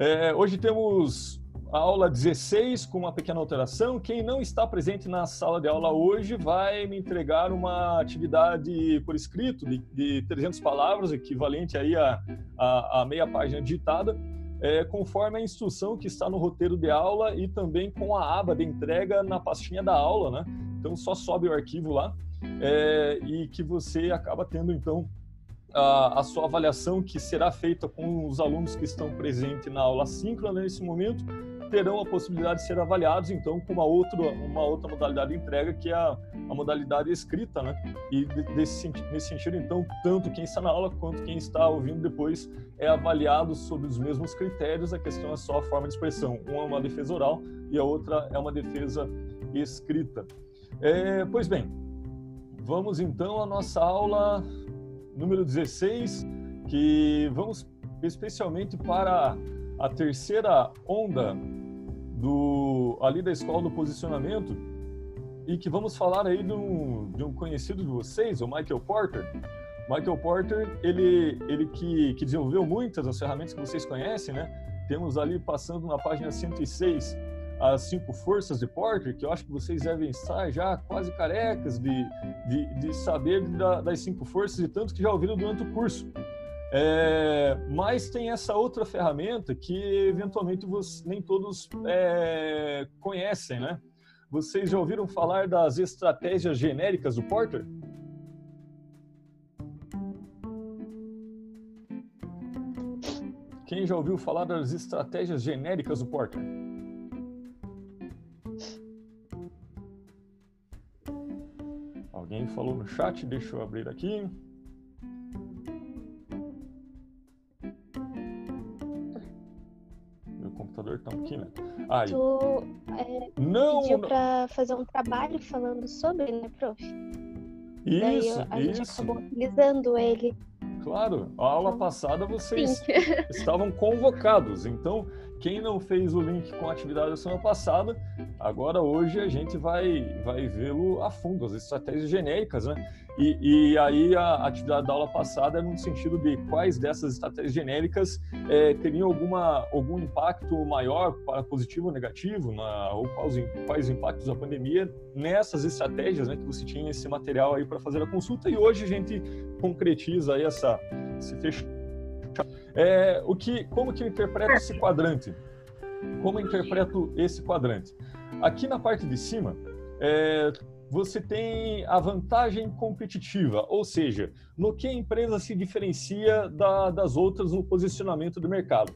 É, hoje temos a aula 16 com uma pequena alteração. Quem não está presente na sala de aula hoje vai me entregar uma atividade por escrito de, de 300 palavras, equivalente aí a, a, a meia página digitada, é, conforme a instrução que está no roteiro de aula e também com a aba de entrega na pastinha da aula, né? Então só sobe o arquivo lá é, e que você acaba tendo então a, a, sua avaliação que será feita com os alunos que estão presentes na aula síncrona nesse momento terão a possibilidade de ser avaliados então com uma outra uma outra modalidade de entrega que é a, a modalidade escrita né? E desse, nesse sentido então tanto quem está na aula quanto quem está ouvindo depois é avaliado sob os mesmos critérios a questão é só a forma de expressão. Uma é uma defesa oral e a outra é uma defesa escrita. É, pois bem vamos então à nossa aula número 16, que vamos especialmente para a terceira onda do ali da escola do posicionamento e que vamos falar aí de um, de um conhecido de vocês, o Michael Porter. Michael Porter, ele, ele que, que desenvolveu muitas das ferramentas que vocês conhecem, né? Temos ali passando na página 106 as cinco forças de Porter, que eu acho que vocês devem estar já quase carecas de, de, de saber da, das cinco forças e tanto que já ouviram durante o curso. É, mas tem essa outra ferramenta que eventualmente você, nem todos é, conhecem, né? Vocês já ouviram falar das estratégias genéricas do Porter? Quem já ouviu falar das estratégias genéricas do Porter? Falou no chat, deixa eu abrir aqui. Meu computador tá aqui, né? Aí. Tu é, não, pediu para fazer um trabalho falando sobre, né, prof? Isso, Daí a isso. gente acabou utilizando ele. Claro, a aula passada vocês Sim. estavam convocados, então quem não fez o link com a atividade da semana passada, agora hoje a gente vai, vai vê-lo a fundo, as estratégias genéricas, né? E, e aí a atividade da aula passada é no sentido de quais dessas estratégias genéricas é, teriam alguma, algum impacto maior, para positivo ou negativo, na, ou quais, quais impactos da pandemia nessas estratégias, né? Que você tinha esse material aí para fazer a consulta e hoje a gente concretiza aí essa, esse fechamento é, o que, como que eu interpreto esse quadrante? Como eu interpreto esse quadrante? Aqui na parte de cima, é, você tem a vantagem competitiva, ou seja, no que a empresa se diferencia da, das outras no posicionamento do mercado.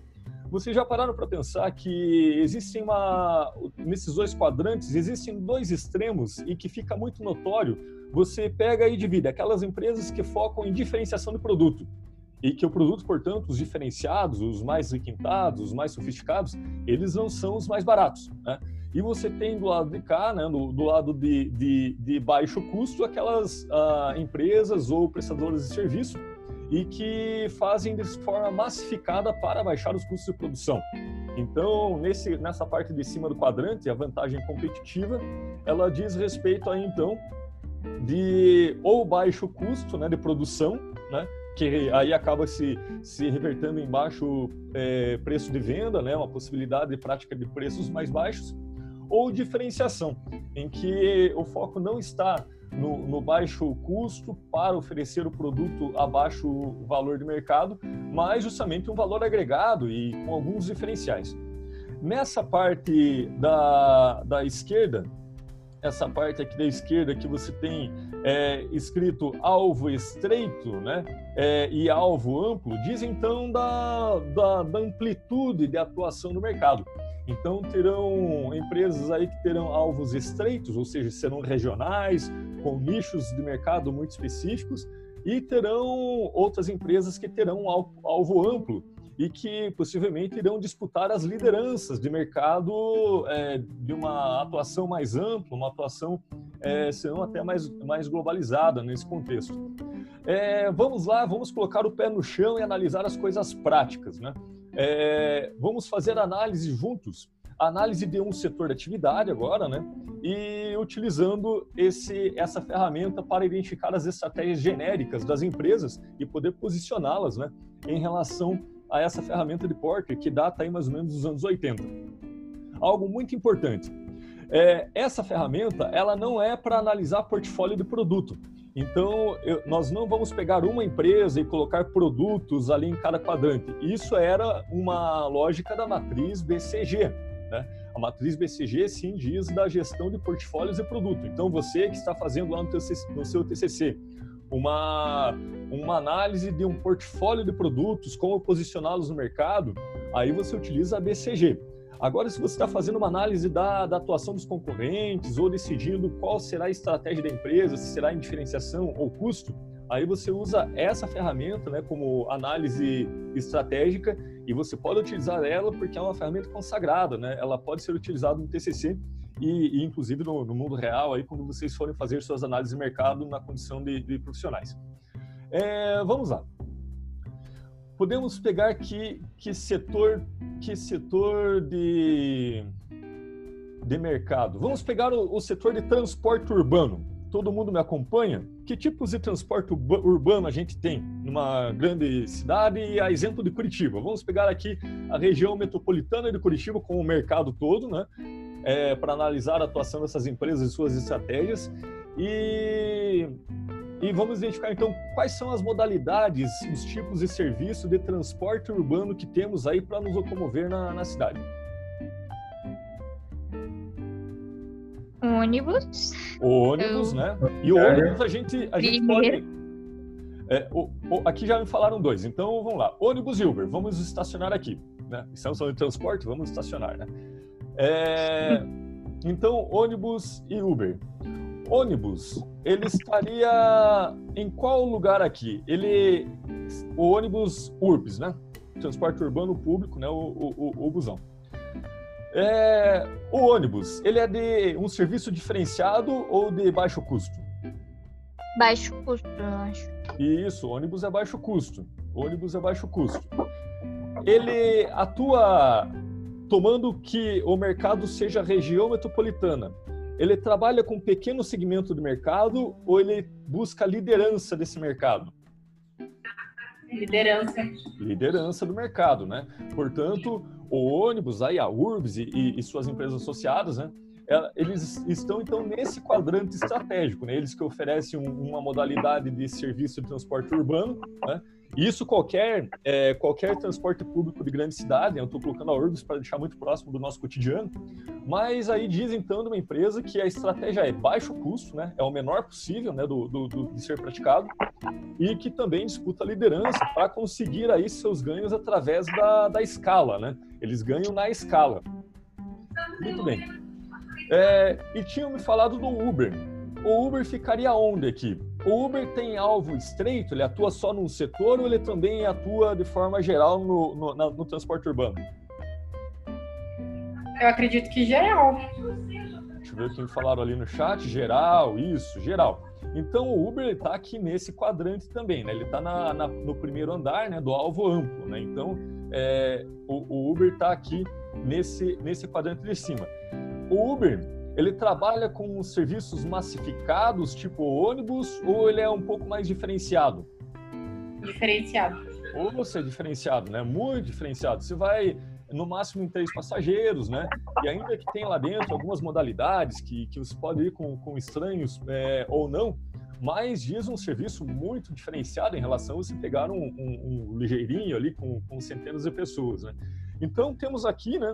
Vocês já pararam para pensar que existem uma nesses dois quadrantes existem dois extremos e que fica muito notório. Você pega e divide aquelas empresas que focam em diferenciação do produto e que o produto, portanto, os diferenciados, os mais requintados, os mais sofisticados, eles não são os mais baratos. Né? E você tem do lado de cá, né, do, do lado de, de, de, baixo custo, aquelas ah, empresas ou prestadores de serviço e que fazem de forma massificada para baixar os custos de produção. Então, nesse, nessa parte de cima do quadrante, a vantagem competitiva, ela diz respeito a então de ou baixo custo né, de produção, né, que aí acaba se, se revertendo em baixo é, preço de venda, né, uma possibilidade de prática de preços mais baixos, ou diferenciação, em que o foco não está no, no, baixo custo para oferecer o produto a baixo valor de mercado, mas justamente um valor agregado e com alguns diferenciais. Nessa parte da, da esquerda, essa parte aqui da esquerda que você tem é, escrito alvo estreito né, é, e alvo amplo, diz então da, da, da, amplitude de atuação no mercado. Então terão empresas aí que terão alvos estreitos, ou seja, serão regionais, com nichos de mercado muito específicos, e terão outras empresas que terão um alvo amplo, e que possivelmente irão disputar as lideranças de mercado é, de uma atuação mais ampla, uma atuação, é, serão até mais, mais globalizada nesse contexto. É, vamos lá, vamos colocar o pé no chão e analisar as coisas práticas. Né? É, vamos fazer análise juntos, análise de um setor de atividade agora, né? e utilizando esse, essa ferramenta para identificar as estratégias genéricas das empresas e poder posicioná-las né? em relação a essa ferramenta de Porter, que data aí mais ou menos dos anos 80. Algo muito importante. É, essa ferramenta, ela não é para analisar portfólio de produto. Então, eu, nós não vamos pegar uma empresa e colocar produtos ali em cada quadrante. Isso era uma lógica da matriz BCG. Né? A matriz BCG, sim, diz da gestão de portfólios e produto. Então, você que está fazendo lá no, no seu TCC uma, uma análise de um portfólio de produtos, como posicioná-los no mercado, aí você utiliza a BCG. Agora, se você está fazendo uma análise da, da, atuação dos concorrentes ou decidindo qual será a estratégia da empresa, se será em diferenciação ou custo, aí você usa essa ferramenta né, como análise estratégica e você pode utilizar ela porque é uma ferramenta consagrada, né? Ela pode ser utilizada no TCC e, e inclusive no, no, mundo real aí quando vocês forem fazer suas análises de mercado na condição de, de profissionais. É, vamos lá podemos pegar que, que setor, que setor de, de mercado. Vamos pegar o, o setor de transporte urbano. Todo mundo me acompanha? Que tipos de transporte urbano a gente tem numa grande cidade? A exemplo de Curitiba. Vamos pegar aqui a região metropolitana de Curitiba com o mercado todo, né? É, para analisar a atuação dessas empresas e suas estratégias. E e vamos identificar então quais são as modalidades, os tipos de serviço de transporte urbano que temos aí para nos locomover na, na cidade. Ônibus. ônibus, Eu... né? E o ônibus a gente, a gente pode. É, o, o, aqui já me falaram dois, então vamos lá. Ônibus e Uber, vamos estacionar aqui. Né? Estamos falando de transporte, vamos estacionar, né? É, então, ônibus e Uber ônibus, ele estaria em qual lugar aqui? Ele, o ônibus URBS, né? Transporte urbano público, né? O, o, o, o busão. É, o ônibus, ele é de um serviço diferenciado ou de baixo custo? Baixo custo, eu acho. Isso, ônibus é baixo custo. ônibus é baixo custo. Ele atua tomando que o mercado seja região metropolitana ele trabalha com um pequeno segmento do mercado ou ele busca a liderança desse mercado? Liderança. Liderança do mercado, né? Portanto, o ônibus, aí a URBS e, e suas empresas associadas, né? É, eles estão então nesse quadrante estratégico, né? eles que oferecem uma modalidade de serviço de transporte urbano, né? Isso qualquer, é, qualquer transporte público de grande cidade, eu estou colocando a Urbis para deixar muito próximo do nosso cotidiano, mas aí diz então de uma empresa que a estratégia é baixo custo, né, é o menor possível né, do, do, do de ser praticado, e que também disputa liderança para conseguir aí seus ganhos através da, da escala, né? Eles ganham na escala. Muito bem. É, e tinham me falado do Uber. O Uber ficaria onde aqui? O Uber tem alvo estreito? Ele atua só num setor ou ele também atua de forma geral no, no, no, no transporte urbano? Eu acredito que geral. Deixa eu ver o que falaram ali no chat. Geral, isso, geral. Então o Uber está aqui nesse quadrante também, né? Ele está no primeiro andar, né, do alvo amplo, né? Então é, o, o Uber está aqui nesse nesse quadrante de cima. O Uber ele trabalha com serviços massificados, tipo ônibus, ou ele é um pouco mais diferenciado? Diferenciado. Ou você é diferenciado, né? Muito diferenciado. Você vai no máximo em três passageiros, né? E ainda que tem lá dentro algumas modalidades que, que você pode ir com, com estranhos é, ou não, mas diz um serviço muito diferenciado em relação a você pegar um, um, um ligeirinho ali com, com centenas de pessoas, né? Então, temos aqui né,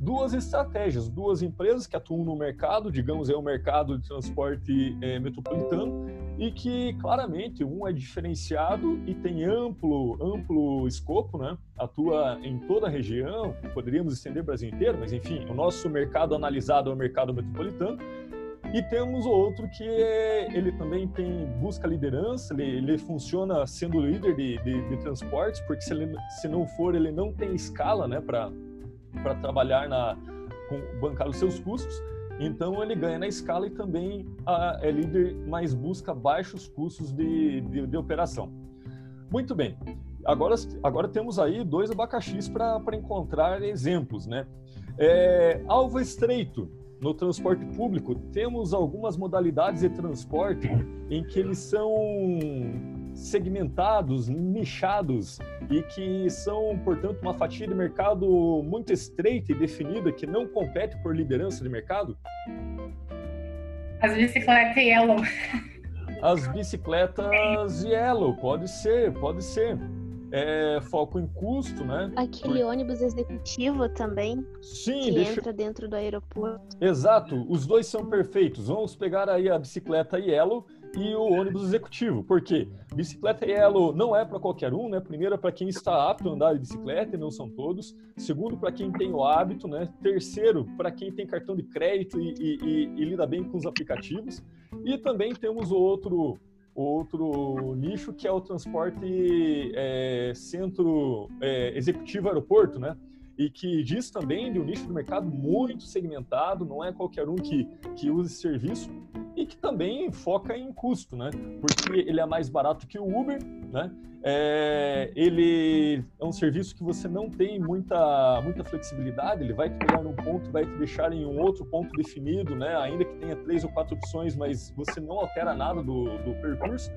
duas estratégias, duas empresas que atuam no mercado, digamos, é o mercado de transporte é, metropolitano, e que claramente um é diferenciado e tem amplo, amplo escopo, né? atua em toda a região, poderíamos estender o Brasil inteiro, mas enfim, o nosso mercado analisado é o mercado metropolitano, e temos o outro que ele também tem busca liderança, ele, ele funciona sendo líder de, de, de, transportes, porque se, ele, se não for, ele não tem escala né, para trabalhar na com, bancar os seus custos. Então ele ganha na escala e também a, é líder, mas busca baixos custos de, de, de operação. Muito bem. Agora, agora temos aí dois abacaxis para encontrar exemplos, né? É, alvo estreito no transporte público, temos algumas modalidades de transporte em que eles são, segmentados, nichados e que são, portanto, uma fatia de mercado muito estreita e definida que não compete por liderança de mercado? As bicicletas Yellow. As bicicletas Yellow, pode ser, pode ser é, foco em custo, né? Aquele Por... ônibus executivo também. Sim, que deixa... entra dentro do aeroporto. Exato, os dois são perfeitos. Vamos pegar aí a bicicleta Yellow e o ônibus executivo. Por quê? Bicicleta Yellow não é para qualquer um, né? Primeiro, é para quem está apto a andar de bicicleta, e não são todos. Segundo, para quem tem o hábito, né? Terceiro, para quem tem cartão de crédito e, e, e, e lida bem com os aplicativos. E também temos o outro outro nicho que é o transporte é, centro é, executivo aeroporto, né? E que diz também de um nicho de mercado muito segmentado, não é qualquer um que, que use esse serviço e que também foca em custo, né? Porque ele é mais barato que o Uber, né? É, ele é um serviço que você não tem muita, muita flexibilidade, ele vai te pegar num ponto, vai te deixar em um outro ponto definido, né? ainda que tenha três ou quatro opções, mas você não altera nada do, do percurso.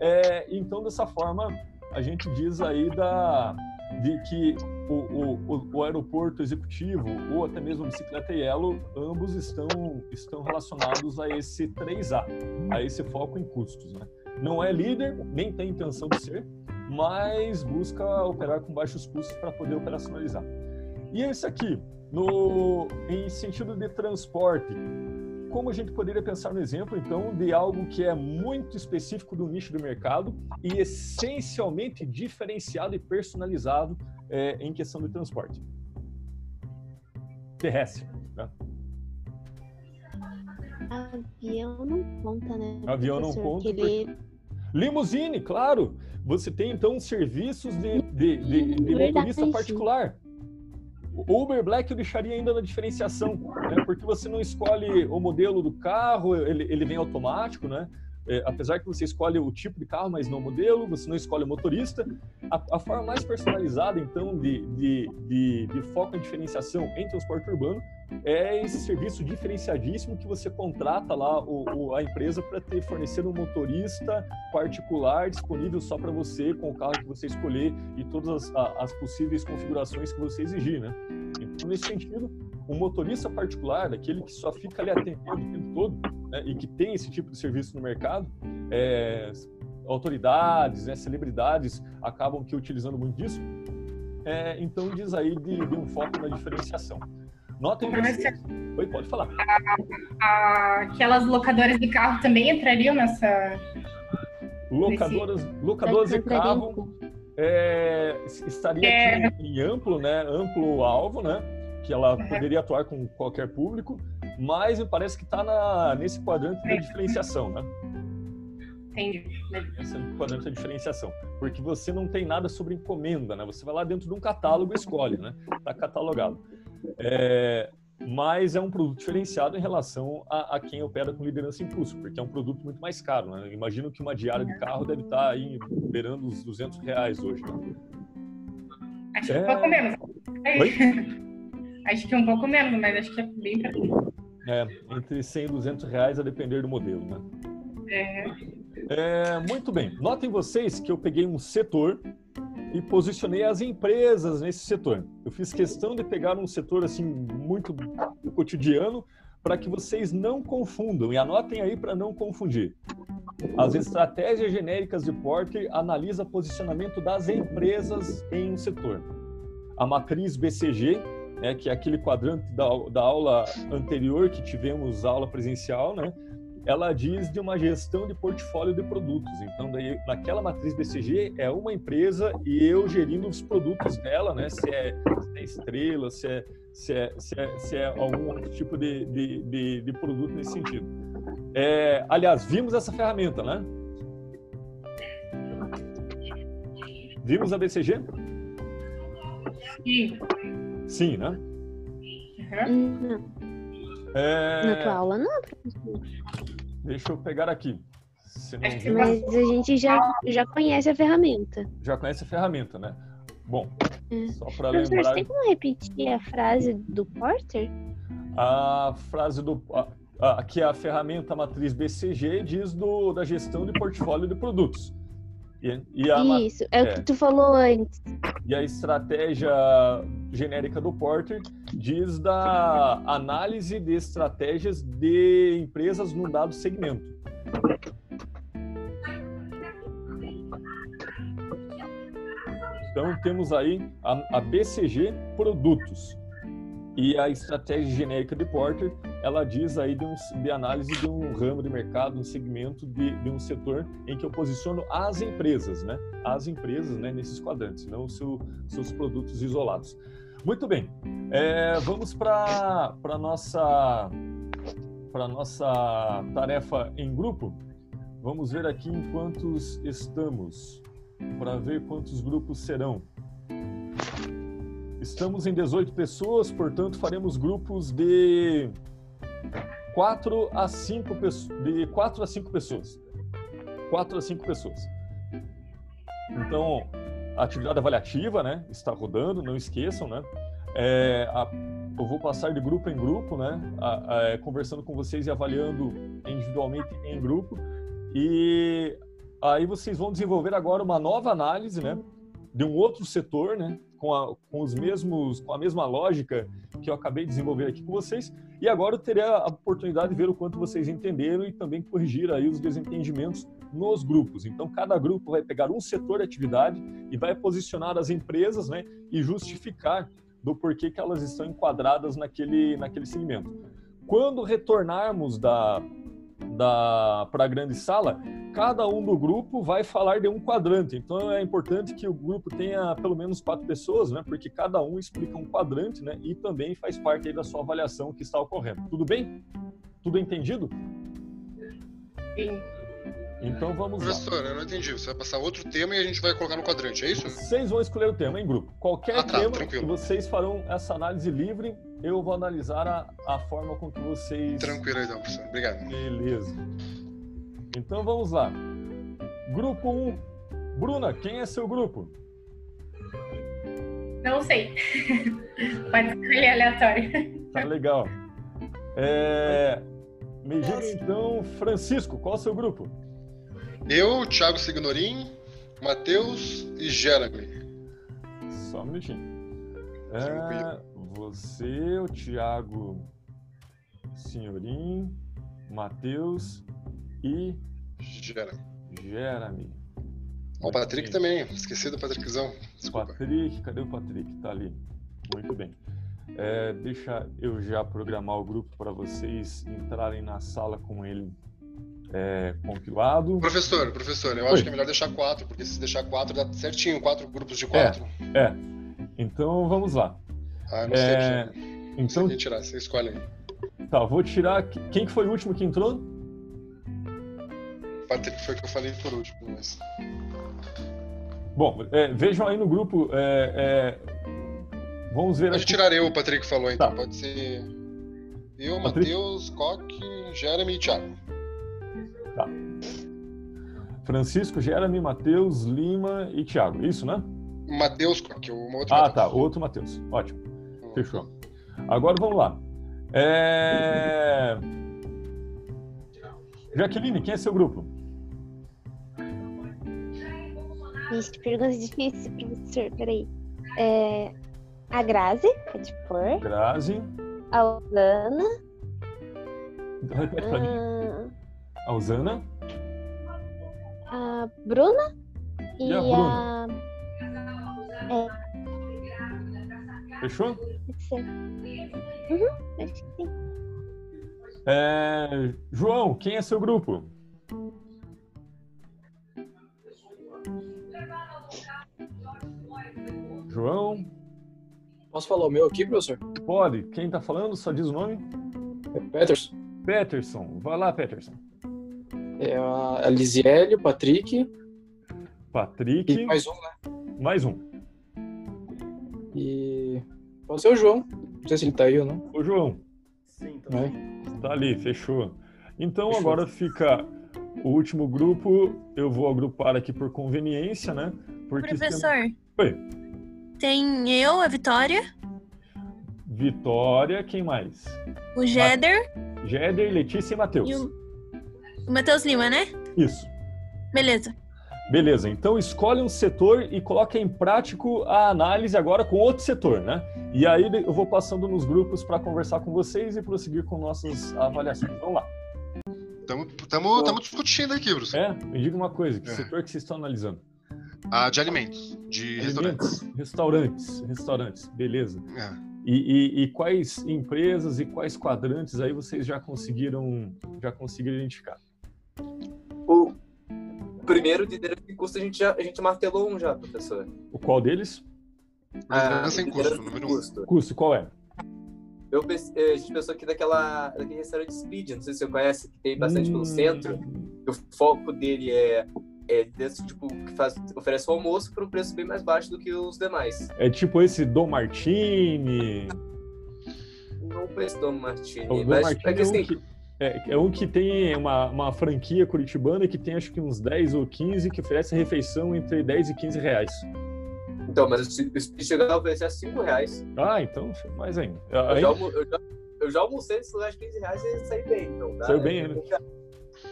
É, então, dessa forma, a gente diz aí da, de que o, o, o, aeroporto executivo ou até mesmo a bicicleta Yellow, ambos estão, estão relacionados a esse 3A, a esse foco em custos. Né? Não é líder, nem tem intenção de ser, mas busca operar com baixos custos para poder operacionalizar. E esse aqui, no, em sentido de transporte, como a gente poderia pensar no exemplo, então, de algo que é muito específico do nicho do mercado e essencialmente diferenciado e personalizado é, em questão de transporte terrestre. Né? Avião não conta, né? Avião não conta. Ele... Limusine, claro. Você tem então serviços de, de, de, de motorista particular. O Uber Black eu deixaria ainda na diferenciação, né? porque você não escolhe o modelo do carro, ele, ele vem automático, né? É, apesar que você escolhe o tipo de carro, mas não o modelo, você não escolhe o motorista. A, a forma mais personalizada, então, de, de, de, de, foco em diferenciação em transporte urbano é esse serviço diferenciadíssimo que você contrata lá o, o, a empresa para ter fornecer um motorista particular disponível só para você, com o carro que você escolher e todas as, as possíveis configurações que você exigir, né? Então, nesse sentido, um motorista particular, aquele que só fica ali atendendo o tempo todo, né, e que tem esse tipo de serviço no mercado, é, autoridades, né, celebridades acabam que utilizando muito disso. É, então diz aí de, de, um foco na diferenciação. Notem vocês... Oi, pode falar. aquelas locadoras de carro também entrariam nessa... Locadoras, locadoras de carro é, estaria é... em amplo, né, amplo alvo, né? Que ela poderia atuar com qualquer público, mas me parece que está nesse quadrante da diferenciação, né? Entendi. Esse quadrante da diferenciação. Porque você não tem nada sobre encomenda, né? Você vai lá dentro de um catálogo e escolhe, né? Está catalogado. É, mas é um produto diferenciado em relação a, a, quem opera com liderança custo, porque é um produto muito mais caro. Né? Imagino que uma diária de carro deve estar tá aí beirando os 200 reais hoje. Né? Acho é... pouco menos. Oi? Acho que é um pouco menos, mas acho que é bem pra É, entre 100 e 200 reais a depender do modelo, né? É. é. Muito bem. Notem vocês que eu peguei um setor e posicionei as empresas nesse setor. Eu fiz questão de pegar um setor assim muito cotidiano para que vocês não confundam e anotem aí para não confundir. As estratégias genéricas de Porter analisa posicionamento das empresas em um setor. A matriz BCG né, que é aquele quadrante da, da aula anterior que tivemos aula presencial, né? Ela diz de uma gestão de portfólio de produtos. Então, daí, naquela matriz BCG é uma empresa e eu gerindo os produtos dela, né? Se é, se é estrela, se é, se é, se é, se é algum outro tipo de, de, de, de produto nesse sentido. É, aliás, vimos essa ferramenta, né? Vimos a BCG? Sim. Sim, né? Uhum. É... Na tua aula não, professor. Deixa eu pegar aqui. Mas a gente já, já conhece a ferramenta. Já conhece a ferramenta, né? Bom, é. só para lembrar... Você tem como repetir a frase do Porter? A frase do... Aqui a ferramenta matriz BCG diz do, da gestão de portfólio de produtos. E, e a, Isso, é, é, o que tu falou antes. E a estratégia genérica do Porter diz da análise de estratégias de empresas no dado segmento. Então, temos aí a, a BCG Produtos. E a estratégia genérica de Porter, ela diz aí de, um, de análise de um ramo de mercado, um segmento de, de, um setor em que eu posiciono as empresas, né? As empresas, né? Nesses quadrantes, não seu, seus produtos isolados. Muito bem, é, vamos para a nossa, nossa tarefa em grupo. Vamos ver aqui em quantos estamos para ver quantos grupos serão. Estamos em 18 pessoas, portanto faremos grupos de 4 a 5 pessoas, de 4 a 5 pessoas. 4 a 5 pessoas. Então, atividade avaliativa, né, está rodando, não esqueçam, né? É, a, eu vou passar de grupo em grupo, né, a, a, é, conversando com vocês e avaliando individualmente em grupo. E Aí vocês vão desenvolver agora uma nova análise, né, de um outro setor, né, com, com os mesmos, com a mesma lógica que eu acabei de desenvolver aqui com vocês. E agora eu terei a oportunidade de ver o quanto vocês entenderam e também corrigir aí os desentendimentos nos grupos. Então, cada grupo vai pegar um setor de atividade e vai posicionar as empresas, né, e justificar do porquê que elas estão enquadradas naquele, naquele segmento. Quando retornarmos da, da para a grande sala, cada um do grupo vai falar de um quadrante. Então é importante que o grupo tenha pelo menos quatro pessoas, né? Porque cada um explica um quadrante, né? E também faz parte aí da sua avaliação que está ocorrendo. Tudo bem? Tudo entendido? Sim. Então vamos Professor, lá. eu não entendi. Você vai passar outro tema e a gente vai colocar no quadrante, é isso? Vocês vão escolher o tema em grupo. Qualquer ah, tá, tema tranquilo. que vocês farão essa análise livre, eu vou analisar a, a forma com que vocês. Tranquilo então, professor. Obrigado. Beleza. Então vamos lá. Grupo 1. Bruna, quem é seu grupo? Não sei. Pode escolher aleatório. Tá legal. É... Me diga então, Francisco, qual é o seu grupo? Eu, Thiago Signorim, Matheus e Jeremy. Só um minutinho. É, você, o Thiago Senhorim, Matheus e. Jeremy. Jeremy. O Patrick também, esqueci do Patrickzão. Desculpa. Patrick, cadê o Patrick? Tá ali. Muito bem. É, deixa eu já programar o grupo para vocês entrarem na sala com ele é, compilado. Professor, professor, eu Oi. acho que é melhor deixar quatro, porque se deixar quatro dá certinho, quatro grupos de quatro. É, é. então vamos lá. Ah, não é, sei. Então, não sei tirar, você escolhe aí. Tá, vou tirar. Quem que foi o último que entrou? Patrick foi que eu falei por último, mas. Bom, é, vejam aí no grupo. É, é vamos ver. Pode aqui. tirar eu, o Patrick falou, então. Tá. Pode ser eu, Matheus, Coque, Jeremy e Thiago. Tá. Francisco, Jeremy, Matheus, Lima e Thiago. Isso, né? Matheus, que é o outro Ah, Mateus. tá. Outro Matheus. Ótimo. Uhum. Fechou. Agora vamos lá. É... Jaqueline, quem é seu grupo? Vixe, pergunta difícil, professor. Peraí. É... A Grazi, pode pôr. Grazi. A Osana. Então repete pra mim. Ah, a Osana. A Bruna. E, e a Bruna. A... É. Fechou? Uhum, acho que sim. É... João, quem é seu grupo? João? Posso falar o meu aqui, professor? Pode. Quem está falando? Só diz o nome? É Peterson. Peterson. Vai lá, Peterson. É a Lisiele, o Patrick. Patrick. E mais um, né? Mais um. E. Pode ser o João. Não sei se ele tá aí ou não. O João. Sim, tá. É. Tá ali, fechou. Então fechou. agora fica o último grupo. Eu vou agrupar aqui por conveniência, né? Porque Professor. Tem... Oi. Tem eu, a Vitória. Vitória, quem mais? O Jeder. Jeder, Letícia e Matheus. O, o Matheus Lima, né? Isso. Beleza. Beleza, então escolhe um setor e coloca em prático a análise agora com outro setor, né? E aí eu vou passando nos grupos para conversar com vocês e prosseguir com nossas avaliações. Vamos lá. Estamos discutindo aqui, Bruce. É, me diga uma coisa, que é. setor que vocês estão analisando? Ah, de alimentos, de alimentos, restaurantes. Restaurantes, restaurantes, beleza. É. E, e, e, quais empresas e quais quadrantes aí vocês já conseguiram já conseguiram identificar? O primeiro de liderança em custo a gente já a gente martelou um já, professor. O qual deles? Liderança em custo, número um. Custo, qual é? Eu, eh, a gente pensou aqui daquela, daquele restaurante Speed, não sei se você conhece, que tem bastante hum... pelo centro. O foco dele é, é desse tipo que faz, oferece o almoço por um preço bem mais baixo do que os demais. É tipo esse Dom Martini. Não conheço Dom Martini, o Dom mas Martini é, que, assim, é, um que, é, é, um que tem uma, uma franquia curitibana que tem acho que uns 10 ou 15 que oferece refeição entre 10 e 15 reais. Então, mas o Speed chegou a oferecer a 5 reais. Ah, então, mais ainda. Eu, já, eu, já, eu já almocei nesse lugar de 15 reais e saí bem. Então, tá? Saiu bem, né?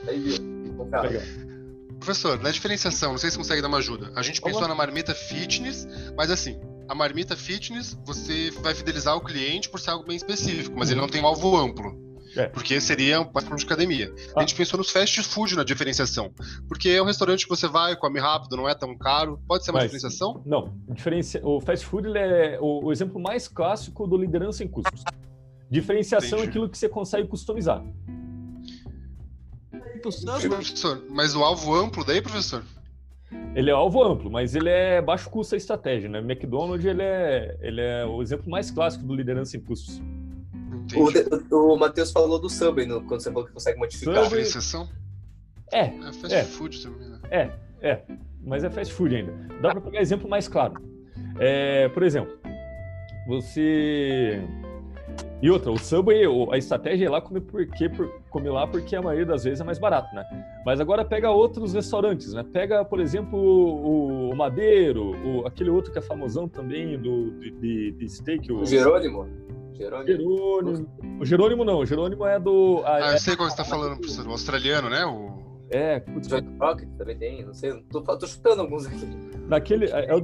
Aí viu. Professor, na diferenciação, não sei se consegue dar uma ajuda. A gente pensou na marmita fitness, mas assim, a marmita fitness, você vai fidelizar o cliente por ser algo bem específico, mas ele não tem um alvo amplo. É. Porque seria mais para de academia. Ah. A gente pensou nos fast food na diferenciação. Porque é um restaurante que você vai, come rápido, não é tão caro. Pode ser uma Mas, diferenciação? Não. Diferencia... O fast food é o, o, exemplo mais clássico do liderança em custos. Diferenciação Entendi. é aquilo que você consegue customizar. Professor, mas o alvo amplo daí, professor? Ele é alvo amplo, mas ele é baixo custo a estratégia, né? McDonald's ele é, ele é o exemplo mais clássico do liderança em custos. O, o Matheus falou do Subway no, quando você falou que consegue modificar. Subway... exceção? É. É fast é, food também, né? É, é. Mas é fast food ainda. Dá para pegar exemplo mais claro. É, por exemplo, você. E outra, o Subway, a estratégia é lá comer, porque, comer lá porque a maioria das vezes é mais barato, né? Mas agora pega outros restaurantes, né? Pega, por exemplo, o, o Madeiro, o, aquele outro que é famosão também do, de, de steak. O, o Jerônimo. Jerônimo. Jerônimo. O Jerônimo não, o Jerônimo é do. Ah, eu é... sei qual você tá falando, professor. O australiano, né? O... É, putz. John Rocket também tem, não sei. Tô, tô chutando alguns aqui. Naquele. É, é o.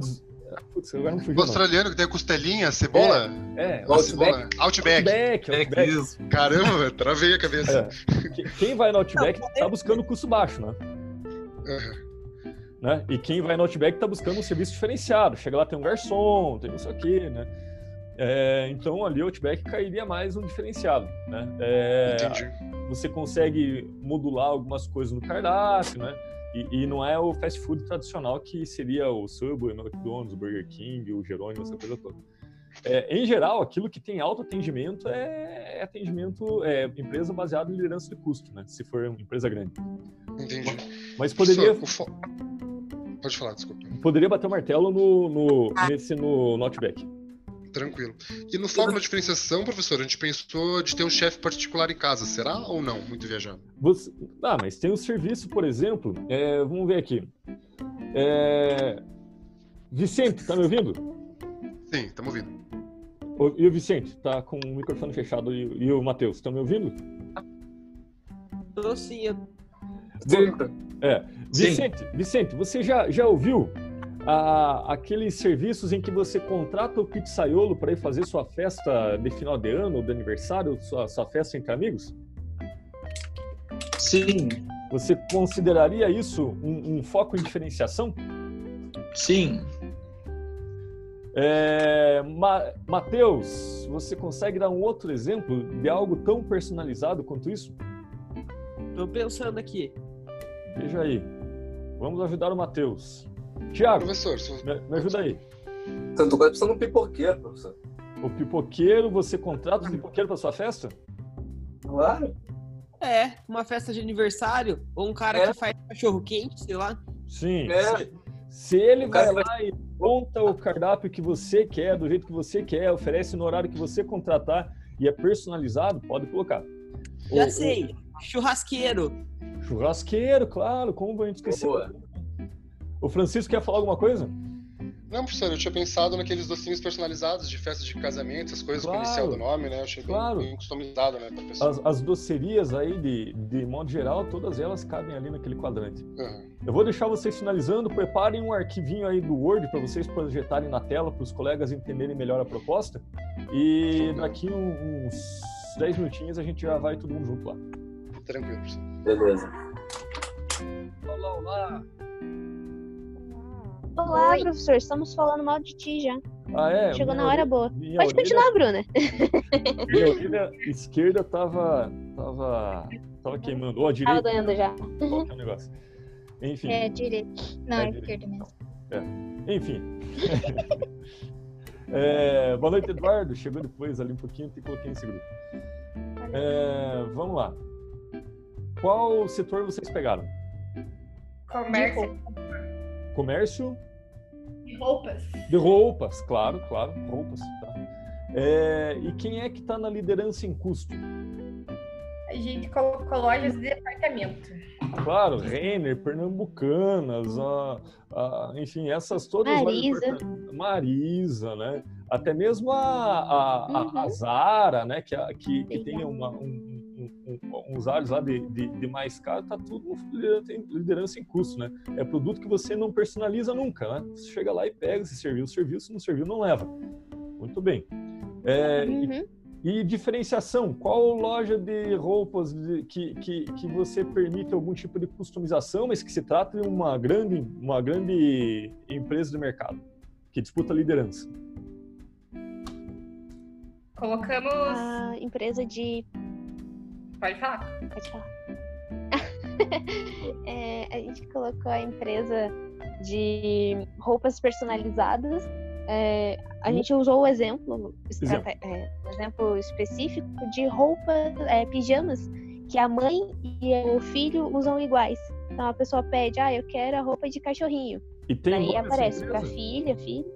Putz, agora não fugiu, O australiano não. que tem a costelinha, cebola. É, é. O Outback. Outback. Outback, Outback. Caramba, travei a cabeça. É. Quem vai no Outback tá buscando custo baixo, né? Uhum. Né? E quem vai no Outback tá buscando um serviço diferenciado. Chega lá, tem um garçom, tem não sei o quê, né? É, então ali o Outback cairia mais um diferenciado, né? É, você consegue modular algumas coisas no cardápio, né? E, e, não é o fast food tradicional que seria o Subway, o McDonald's, o Burger King, o Jerônimo, essa coisa toda. É, em geral, aquilo que tem alto atendimento é, é atendimento, é empresa baseada em liderança de custo, né? Se for uma empresa grande. Entendi. Mas poderia. Pode falar, desculpa. Poderia bater o martelo no, no, nesse no, no Outback. Tranquilo. E no foco na diferenciação, professor, a gente pensou de ter um chefe particular em casa, será ou não? Muito viajado. Você... Ah, mas tem um serviço, por exemplo, é... vamos ver aqui. É... Vicente, tá me ouvindo? Sim, estamos ouvindo. E o Vicente, tá com o microfone fechado. E, e o Matheus, estão me ouvindo? Tô sim. Eu... É. Vicente, sim. Vicente, você já, já ouviu a, aqueles serviços em que você contrata o pizzaiolo para ir fazer sua festa de final de ano, de aniversário, sua, sua festa entre amigos? Sim. Você consideraria isso um, um foco em diferenciação? Sim. É, Ma Matheus, você consegue dar um outro exemplo de algo tão personalizado quanto isso? Estou pensando aqui. Veja aí. Vamos ajudar o Matheus. Tiago, professor, me, me ajuda aí. Tanto quanto precisa de um pipoqueiro, professor. O pipoqueiro, você contrata o pipoqueiro para sua festa? Claro. É, uma festa de aniversário, ou um cara é. que faz cachorro quente, sei lá. Sim. É. Se, se, ele vai lá e monta o cardápio que você quer, do jeito que você quer, oferece no horário que você contratar e é personalizado, pode colocar. Já o, sei. O... Churrasqueiro. Churrasqueiro, claro. Como a gente esqueceu? Boa. O Francisco quer falar alguma coisa? Não, professor, eu tinha pensado naqueles docinhos personalizados de festa de casamento, essas coisas Claro. com o inicial do nome, né? Eu achei bem- Claro. bem, customizado, né, pra pessoa. As, as docerias aí, de, de modo geral, todas elas cabem ali naquele quadrante. Aham. Eu vou deixar vocês finalizando. Preparem um arquivinho aí do Word para vocês projetarem na tela para os colegas entenderem melhor a proposta. E daqui um- uns 10 minutinhos a gente já vai todo mundo junto lá. Tranquilo, professor. Beleza. Olá, olá. Olá, Oi. professor. Estamos falando mal de ti já. Ah, é? Chegou minha na hora orelha- boa. Pode orelha- continuar, Bruna. Minha orelha esquerda tava, tava, tava queimando. Ou a Tava direita, doendo já. qual que é o negócio? Enfim, É direito. Não, É é esquerda mesmo. enfim. É, boa noite, Eduardo. Chegou depois ali um pouquinho, te coloquei nesse grupo. É, vamos lá. Qual setor vocês pegaram? Comércio Comércio de roupas. de roupas, claro, claro, roupas. Tá? É, e quem é que está na liderança em custo? A gente colocou lojas de departamento. Claro, Renner, Pernambucanas, a, a- enfim, essas todas. Marisa. Marisa, né? Até mesmo a, a, a- a Uhum. Zara, né? Que, a- que, que tem uma, um, um- um- uns ares lá de, de, de mais caro, tá tudo liderança em- custo, né? É produto que você não personaliza nunca, né? Você chega lá e pega, se serviu, serviu, se não serviu, não leva. Muito bem. É, e Uhum. e diferenciação, qual loja de roupas de- que, que, que você permite algum tipo de customização, mas que se trata de uma grande, uma grande empresa de mercado, que disputa a liderança? Colocamos. A empresa de. Pode falar. Pode falar. É, a gente colocou a empresa de roupas personalizadas. É, a Hum. gente usou o exemplo, Exemplo. é, um exemplo específico de roupas, é, pijamas, que a mãe e o filho usam iguais. Então a pessoa pede, ah, eu quero a roupa de cachorrinho. E tem Daí aparece pra empresa? filha, filho.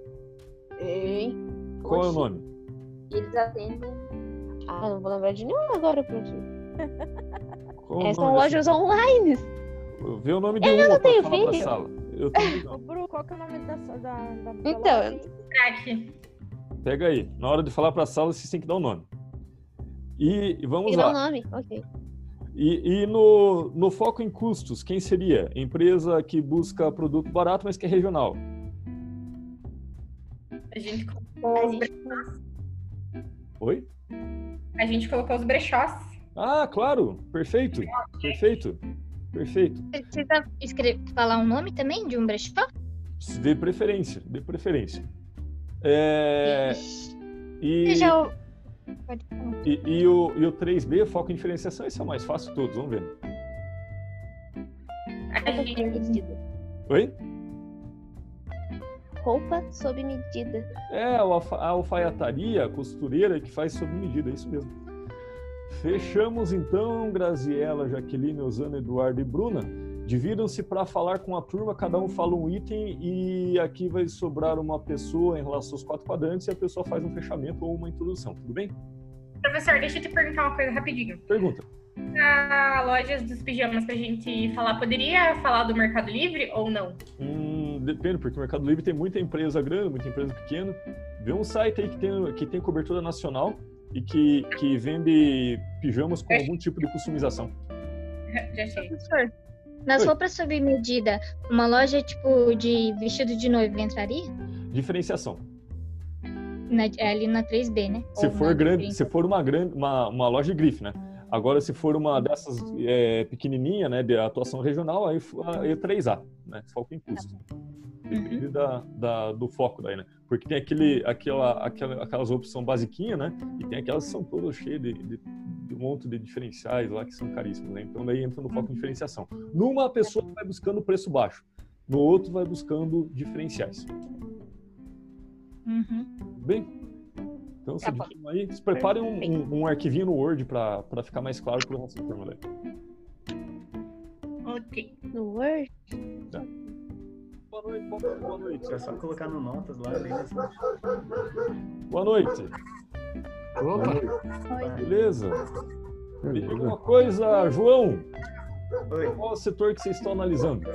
E Qual é o nome? eles atendem. Ah, não vou lembrar de nenhum agora, professor. É, são lojas online. Vê o nome de Eu uma não pra tenho filho. sala. Eu não. Bru, qual que é o nome da, da, da, da Então, loja? Pega aí. Na hora de falar pra sala, vocês têm que dar o nome. E, e vamos meu lá. nome. Ok. E, e no, no foco em custos, quem seria? Empresa que busca produto barato, mas que é regional. A gente, colocou A os gente- bre- Oi? a gente colocou os brechós. Ah, claro. Perfeito. Perfeito. Perfeito. Precisa escrever, falar um nome também de um brechó? De preferência. De preferência. É, e, já... E, e o, e o 3B, foco em diferenciação, esse é o mais fácil de todos. Vamos ver. Oi? Roupa sob medida. É, a alfaiataria, a costureira que faz sob medida, é isso mesmo. Fechamos então, Graziela, Jaqueline, Osana, Eduardo e Bruna. Dividam-se para falar com a turma, cada um fala um item e aqui vai sobrar uma pessoa em relação aos quatro quadrantes e a pessoa faz um fechamento ou uma introdução, tudo bem? professor, deixa eu te perguntar uma coisa rapidinho. Pergunta. A lojas dos pijamas pra gente falar, poderia falar do Mercado Livre ou não? Hum, depende, porque o Mercado Livre tem muita empresa grande, muita empresa pequena. Vê um site aí que tem, que tem cobertura nacional e que, que vende pijamas com algum tipo de customização. Já achei. Professor, nas Oi. roupas sob medida, uma loja tipo de vestido de noivo entraria? Diferenciação. Na- é ali na 3B, né? Se Ou for grande, 30? se for uma grande, uma, uma loja de grife, né? Agora, se for uma dessas é, pequenininha, né, de atuação regional, aí é 3A, né? Foco em custo. Depende da, da- do foco daí, né? Porque tem aquele, aquela, aquela, aquelas são basiquinhas, né? E tem aquelas que são todas cheias de, de, de um monte de diferenciais lá que são caríssimos, né? Então daí entra no foco em diferenciação. Numa pessoa vai buscando preço baixo, no outro vai buscando diferenciais. Uhum. Bem? Então, Tá aí, se preparem um, um, um arquivinho no Word para ficar mais claro para o nosso turma daí. No Word. Boa noite, boa noite, boa noite. É só colocar no notas lá, assim. Boa noite. Opa! Beleza? Me diga uma coisa, João. Oi. Qual o setor que vocês estão analisando?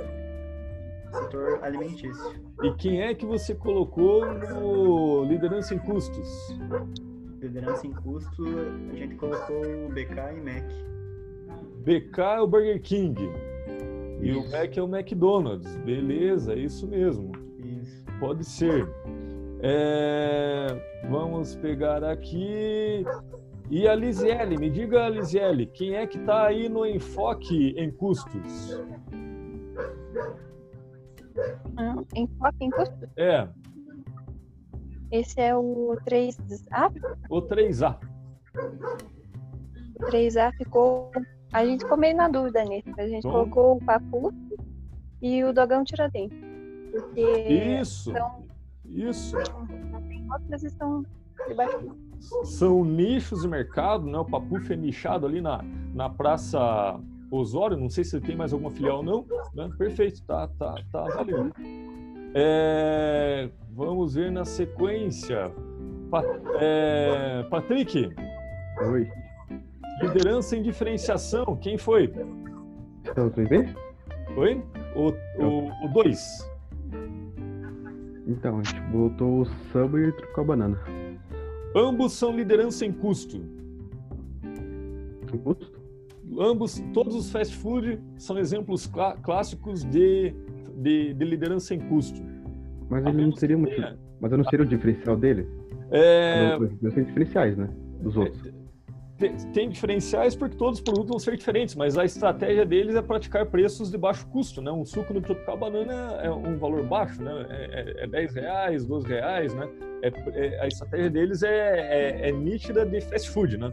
setor alimentício. E quem é que você colocou no liderança em custos? Liderança em custo, a gente colocou o BK e Mac. BK é o Burger King. E o. Mac é o McDonald's. Beleza, é isso mesmo. Isso. Pode ser. É, Vamos pegar aqui. E a Lisiele, me diga, Lisiele, quem é que está aí no enfoque em custos? Hum, Enfoque em custo. É, Esse é o 3A. o 3A. O 3A ficou. A gente ficou meio na dúvida nesse. A gente Bom. colocou o Papu e o Dogão Tiradentes. Porque Isso, são, isso. tem outras estão debaixo. São nichos de mercado, né? O Papuf é nichado ali na, na Praça Osório, não sei se tem mais alguma filial ou não, né? Perfeito, tá, tá, tá valendo. É, vamos ver na sequência. Pa- é, Patrick, Oi. Liderança em diferenciação, quem foi? É o 3B? Oi? O 2. Então, a gente botou o samba e trocou a banana. Ambos são liderança em custo. Em custo? Ambos, todos os fast food são exemplos clá- clássicos de, de, de liderança em custo. Mas ele não seria muito. Mas eu não seria o diferencial dele? É, Não, têm diferenciais, né? Dos outros. Tem, tem diferenciais porque todos os produtos vão ser diferentes, mas a estratégia deles é praticar preços de baixo custo, né? Um suco no Tropical Banana é um valor baixo, né? É, é, é 10 reais, 12 reais, né? É, é- a estratégia deles é, é, é nítida de fast food, né?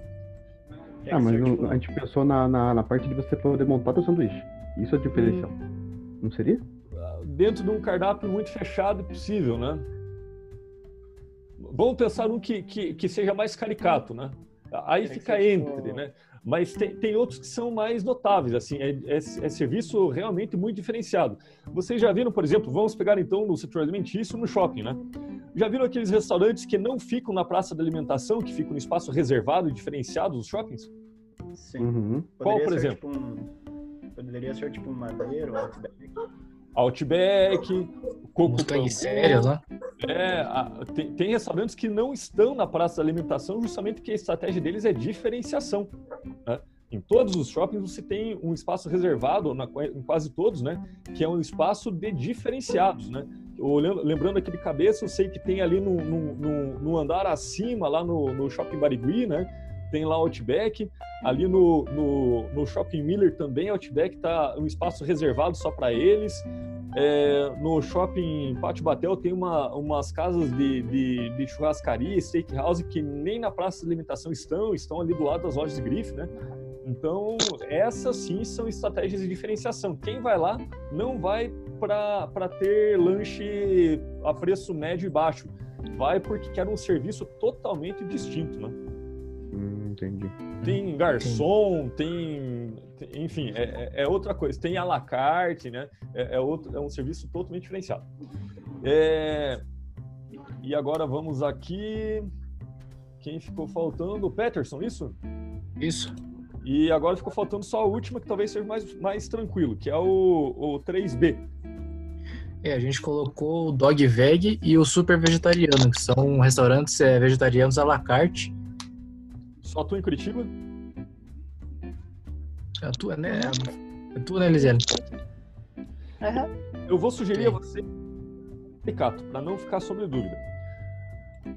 Ah, mas não- a gente pensou na, na, na parte de você poder montar teu sanduíche. Isso é o diferencial. Hum. Não seria? Dentro de um cardápio muito fechado possível, né? Vamos pensar um que, que, que seja mais caricato, né? Aí fica tipo, entre, né? Mas tem, tem outros que são mais notáveis, assim, é, é- é serviço realmente muito diferenciado. Vocês já viram, por exemplo, vamos pegar então no setor alimentício no shopping, né? Já viram aqueles restaurantes que não ficam na praça da alimentação, que ficam no espaço reservado e diferenciado dos shoppings? Sim. Uhum. Qual, Poderia por ser, exemplo? Tipo um, poderia ser tipo um madeiro, um outback. Outback, Coco séria lá. É, a- tem, tem restaurantes que não estão na praça da alimentação justamente porque a estratégia deles é diferenciação. né? Em todos os shoppings você tem um espaço reservado, na, em quase todos, né? Que é um espaço de diferenciados, né? Olhando, lembrando aqui de cabeça, eu sei que tem ali no, no, no- no andar acima, lá no, no Shopping Barigui, né? Tem lá Outback. Ali no, no, no Shopping Miller também, Outback tá um espaço reservado só para eles. É, no shopping Pátio Batel tem uma, umas casas de, de, de churrascaria, steakhouse que nem na praça de alimentação estão, estão ali do lado das lojas de grife, né? Então, essas sim são estratégias de diferenciação. Quem vai lá não vai para ter lanche a preço médio e baixo. Vai porque quer um serviço totalmente distinto, né? Entendi. Tem garçom, tem, tem- enfim, é, é- é outra coisa. Tem à la carte, né? É, é outro, é um serviço totalmente diferenciado. É, e agora vamos aqui. Quem ficou faltando? O Peterson, isso? Isso. E agora ficou faltando só a última, que talvez seja mais, mais tranquilo, que é o, o 3B. É, a gente colocou o Dog Veg e o Super Vegetariano, que são restaurantes é, vegetarianos à la carte. Só tu em Curitiba? É a tua, né? É tu, né, Lisiane? Aham. Eu vou sugerir a você, Ricato, para não ficar sobre dúvida.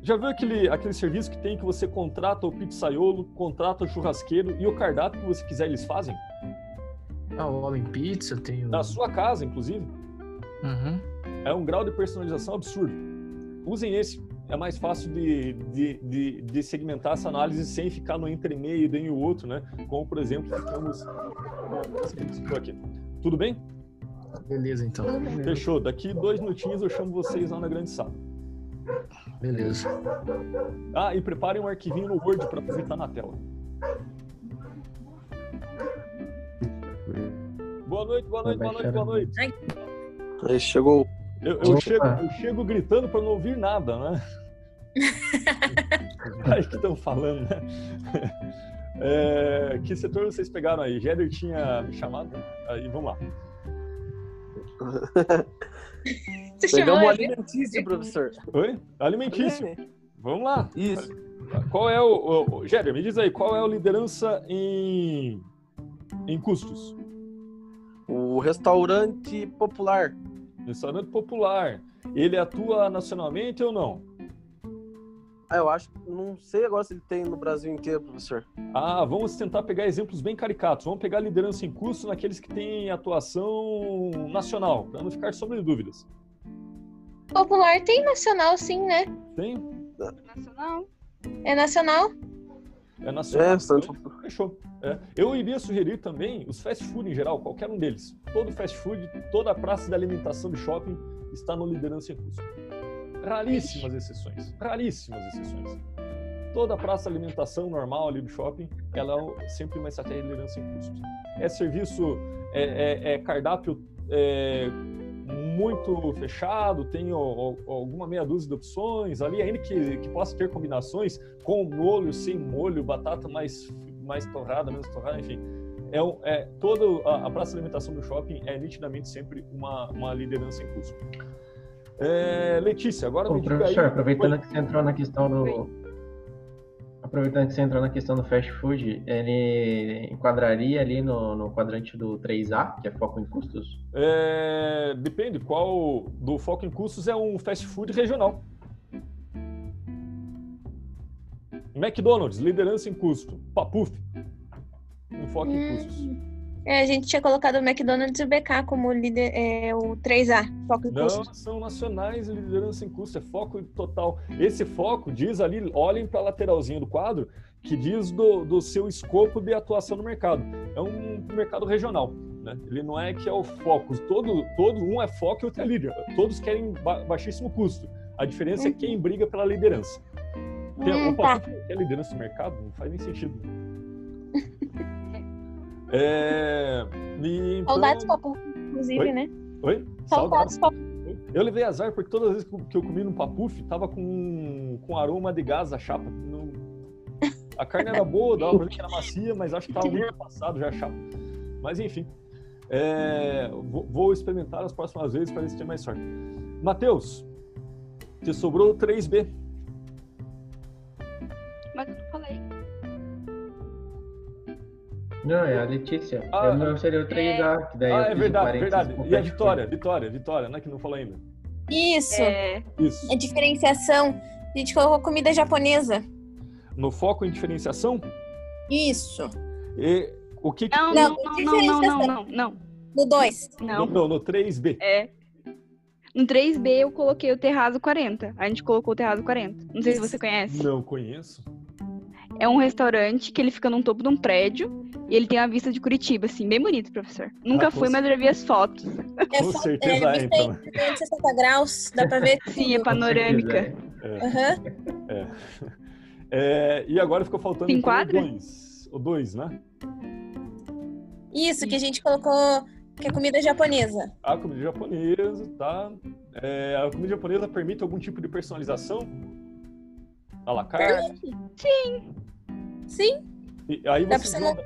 Já viu aquele, aquele serviço que tem que você contrata o pizzaiolo, contrata o churrasqueiro e o cardápio que você quiser eles fazem? Ah, o Homem Pizza, tem o... Na sua casa, inclusive. Uhum. É um grau de personalização absurdo. Usem esse. É mais fácil de, de, de, de segmentar essa análise sem ficar no entre meio e o outro, né? Como, por exemplo, ficamos aqui. Tudo bem? Beleza, então. Fechou. Daqui dois minutinhos eu chamo vocês lá na grande sala. Beleza. Ah, e preparem um arquivinho no Word para apresentar na tela. Boa noite, boa noite, boa noite, boa noite. Aí chegou. Eu, eu chego, eu chego gritando para não ouvir nada, né? Aí que estão falando, né? É, que setor vocês pegaram aí? Jeder tinha me chamado? Aí, vamos lá. Pegamos o alimentício, professor. Oi? Alimentício. É. Vamos lá. Isso. Qual é o. o, o Géder, me diz aí, qual é a liderança em, em custos? O restaurante popular. Restaurante popular. Ele atua nacionalmente ou não? Ah, eu acho, não sei agora se ele tem no Brasil inteiro, professor. Ah, vamos tentar pegar exemplos bem caricatos. Vamos pegar liderança em curso naqueles que têm atuação nacional, para não ficar sobre dúvidas. Popular tem nacional, sim, né? Tem? Nacional. É nacional? É nacional. É, Santos. Fechou. É. Eu iria sugerir também os fast food em geral, qualquer um deles. Todo fast food, toda a praça de alimentação de shopping está no liderança em curso. Raríssimas exceções. Raríssimas exceções. Toda praça alimentação normal ali do shopping, ela é sempre uma estratégia de liderança em custos. É serviço, é, é- é cardápio é, muito fechado, tem alguma meia dúzia de opções ali, ainda que, que possa ter combinações com molho, sem molho, batata mais, mais torrada, menos torrada, enfim. É, é, toda a, a praça de alimentação do shopping é nitidamente sempre uma, uma liderança em custo. É, Letícia, agora Ô, me diga aí. professor, aproveitando que você entrou na questão do. Aproveitando que você entrou na questão do fast food, ele enquadraria ali no, no quadrante do 3A, que é foco em custos? É, depende, qual do foco em custos é um fast food regional. McDonald's, liderança em custo. Papuf, um foco em custos. É, a gente tinha colocado o McDonald's e o BK como líder, é, o 3A, foco em Não, são nacionais liderança em custo, é foco total. Esse foco diz ali, olhem para a lateralzinha do quadro, que diz do, do seu escopo de atuação no mercado. É um mercado regional. Né? Ele não é que é o foco. Todo, todo um é foco e outro é líder. Todos querem ba- baixíssimo custo. A diferença é quem briga pela liderança. Tem, Hum, o tá. Quer liderança do mercado? Não faz nem sentido. É, e então- Saudades Papu, inclusive, Oi? né? Oi? Saudades Papu. Eu levei azar porque todas as vezes que eu- comi no papuf, tava com, com aroma de gás a chapa. Não- A carne era boa, dava pra ver que era macia, mas acho que tava muito passado já a chapa. Mas enfim, é, vou, vou experimentar as próximas vezes para ver se tem mais sorte. Matheus, te sobrou 3B. Não, é a Letícia. Ah, o meu seria o 3A, que daí Ah, é verdade, verdade. E a. Vitória, Vitória, Vitória, né? Que não falou ainda. Isso. É. Isso. É diferenciação. A gente colocou comida japonesa. No foco em diferenciação, Isso. e o que que Não, Não, não, não, não, não, diferenciação. não, não, não. No 2. Não. No, no 3B. É. No 3B eu coloquei o Terrazo 40. A gente colocou o Terrazo 40. Não sei se você conhece. Não conheço. É um restaurante que ele fica no topo de um prédio e ele tem uma vista de Curitiba, assim, bem bonito, professor. Nunca Ah, fui, mas eu já vi as fotos. Com certeza é, vista então. em 360 graus, dá pra ver Sim, é panorâmica. É. Aham. É. É, e agora ficou faltando Se então? 2. O 2, né? Isso, que a gente colocou que é comida japonesa. A comida japonesa, tá? É, a comida japonesa permite algum tipo de personalização? A la carte? Sim. Sim, E aí você você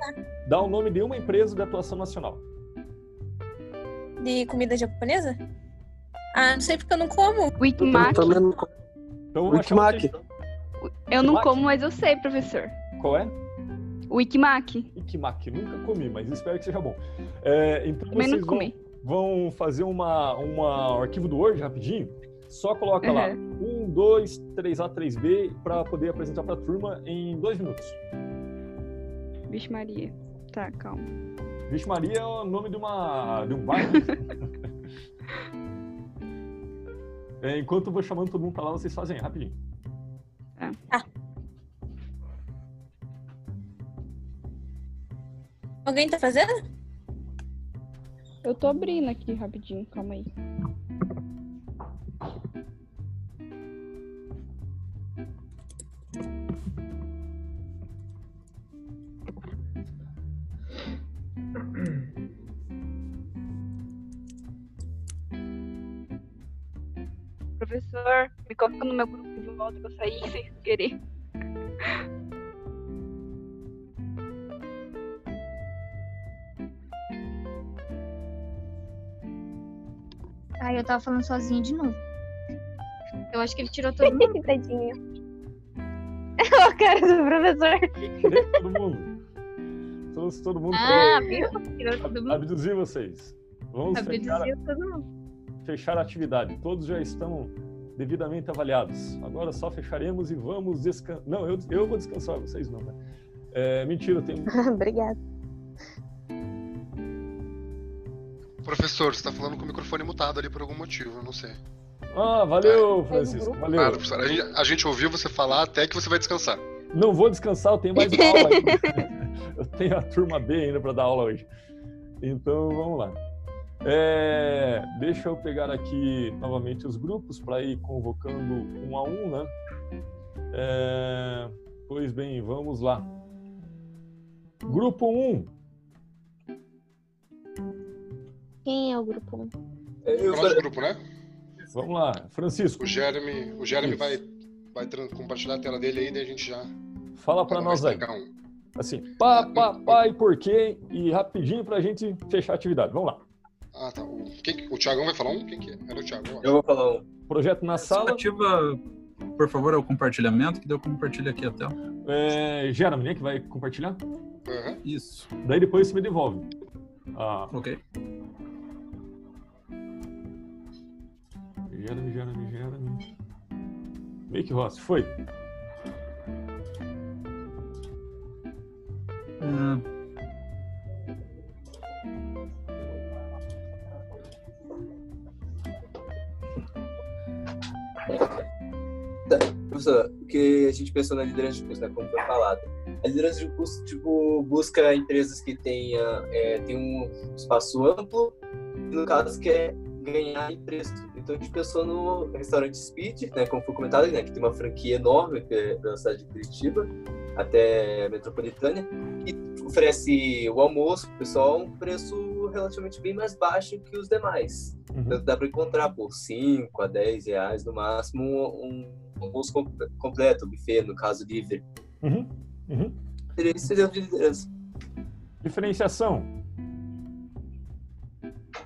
dá, o nome de uma empresa de atuação nacional. De comida japonesa? Ah, não sei porque eu não como. Wikimaki. também não co- Então Wikimaki. Eu não Wikimaki? como, mas eu sei, professor. Qual é? Wikimaki. Ikimaki. Nunca comi, mas espero que seja bom. É, então Também vocês vão, comi. vão fazer uma, uma, um arquivo do Word rapidinho. Só coloca lá Uhum. 1, 2, 3A, 3B para poder apresentar para a turma em dois minutos. Vixe Maria. Tá, calma. Vixe Maria é o nome de, uma, de um bairro. É, enquanto eu vou chamando todo mundo para lá, vocês fazem rapidinho. Alguém tá fazendo? Eu tô abrindo aqui rapidinho, calma aí. Professor, me coloca no meu grupo de volta que eu saí sem querer. Ai, eu tava falando sozinha de novo. Eu acho que ele tirou todo mundo. Tadinho. É o cara do professor. Tirei todo mundo. Trouxe todo mundo Ah, pra viu? Tirou todo mundo. abduzir vocês. Vamos fechar, Abduziu todo mundo. fechar a atividade. Todos já estão devidamente avaliados. Agora só fecharemos e vamos descansar. Não, eu, eu vou descansar, vocês não, né? É, mentira, tem. Obrigada. Professor, você tá falando com o microfone mutado ali por algum motivo, eu não sei. Ah, valeu, Francisco. Valeu. Claro, professor. A gente, a gente ouviu você falar até que você vai descansar. Não vou descansar, eu tenho mais uma aula ainda. Eu tenho a turma B ainda para dar aula hoje. Então, vamos lá. É, deixa eu pegar aqui novamente os grupos para ir convocando um a um, né? É, pois bem, vamos lá. Grupo 1. Quem é o grupo 1? É o nosso grupo, né? Vamos lá, Francisco. O Jeremy, o Jeremy Isso. vai, vai compartilhar a tela dele aí, daí a gente já. Fala para um nós aí. um. Assim, pá, pá, pá e por quê? E rapidinho para a gente fechar a atividade. Vamos lá. Ah, tá. O, quem, o Thiagão vai falar um? Quem que é? Era o Thiago, eu vou falar um. Projeto na sala. Ativa, por favor, é o compartilhamento, que deu compartilha aqui a tela. É, Jeremy, né, que vai compartilhar? Isso. Daí depois você me devolve. Ah, ok. Jeremy, Jeremy, Jeremy. Make Rossi, foi. Ah, Professor, o que a gente pensou na liderança de curso, né, como foi falado. A liderança de curso, tipo, busca empresas que tenha, é, tem um espaço amplo, no caso quer ganhar em preço. Então a gente pensou no restaurante Speed, né, como foi comentado, né, que tem uma franquia enorme pela cidade de Curitiba até metropolitana, e oferece o almoço pro pessoal a um preço relativamente bem mais baixo que os demais. Então, dá para encontrar por 5 a 10 reais no máximo um, um almoço com- completo, buffet, no caso livre. Uhum, uhum. Seria isso seria de liderança. Diferenciação.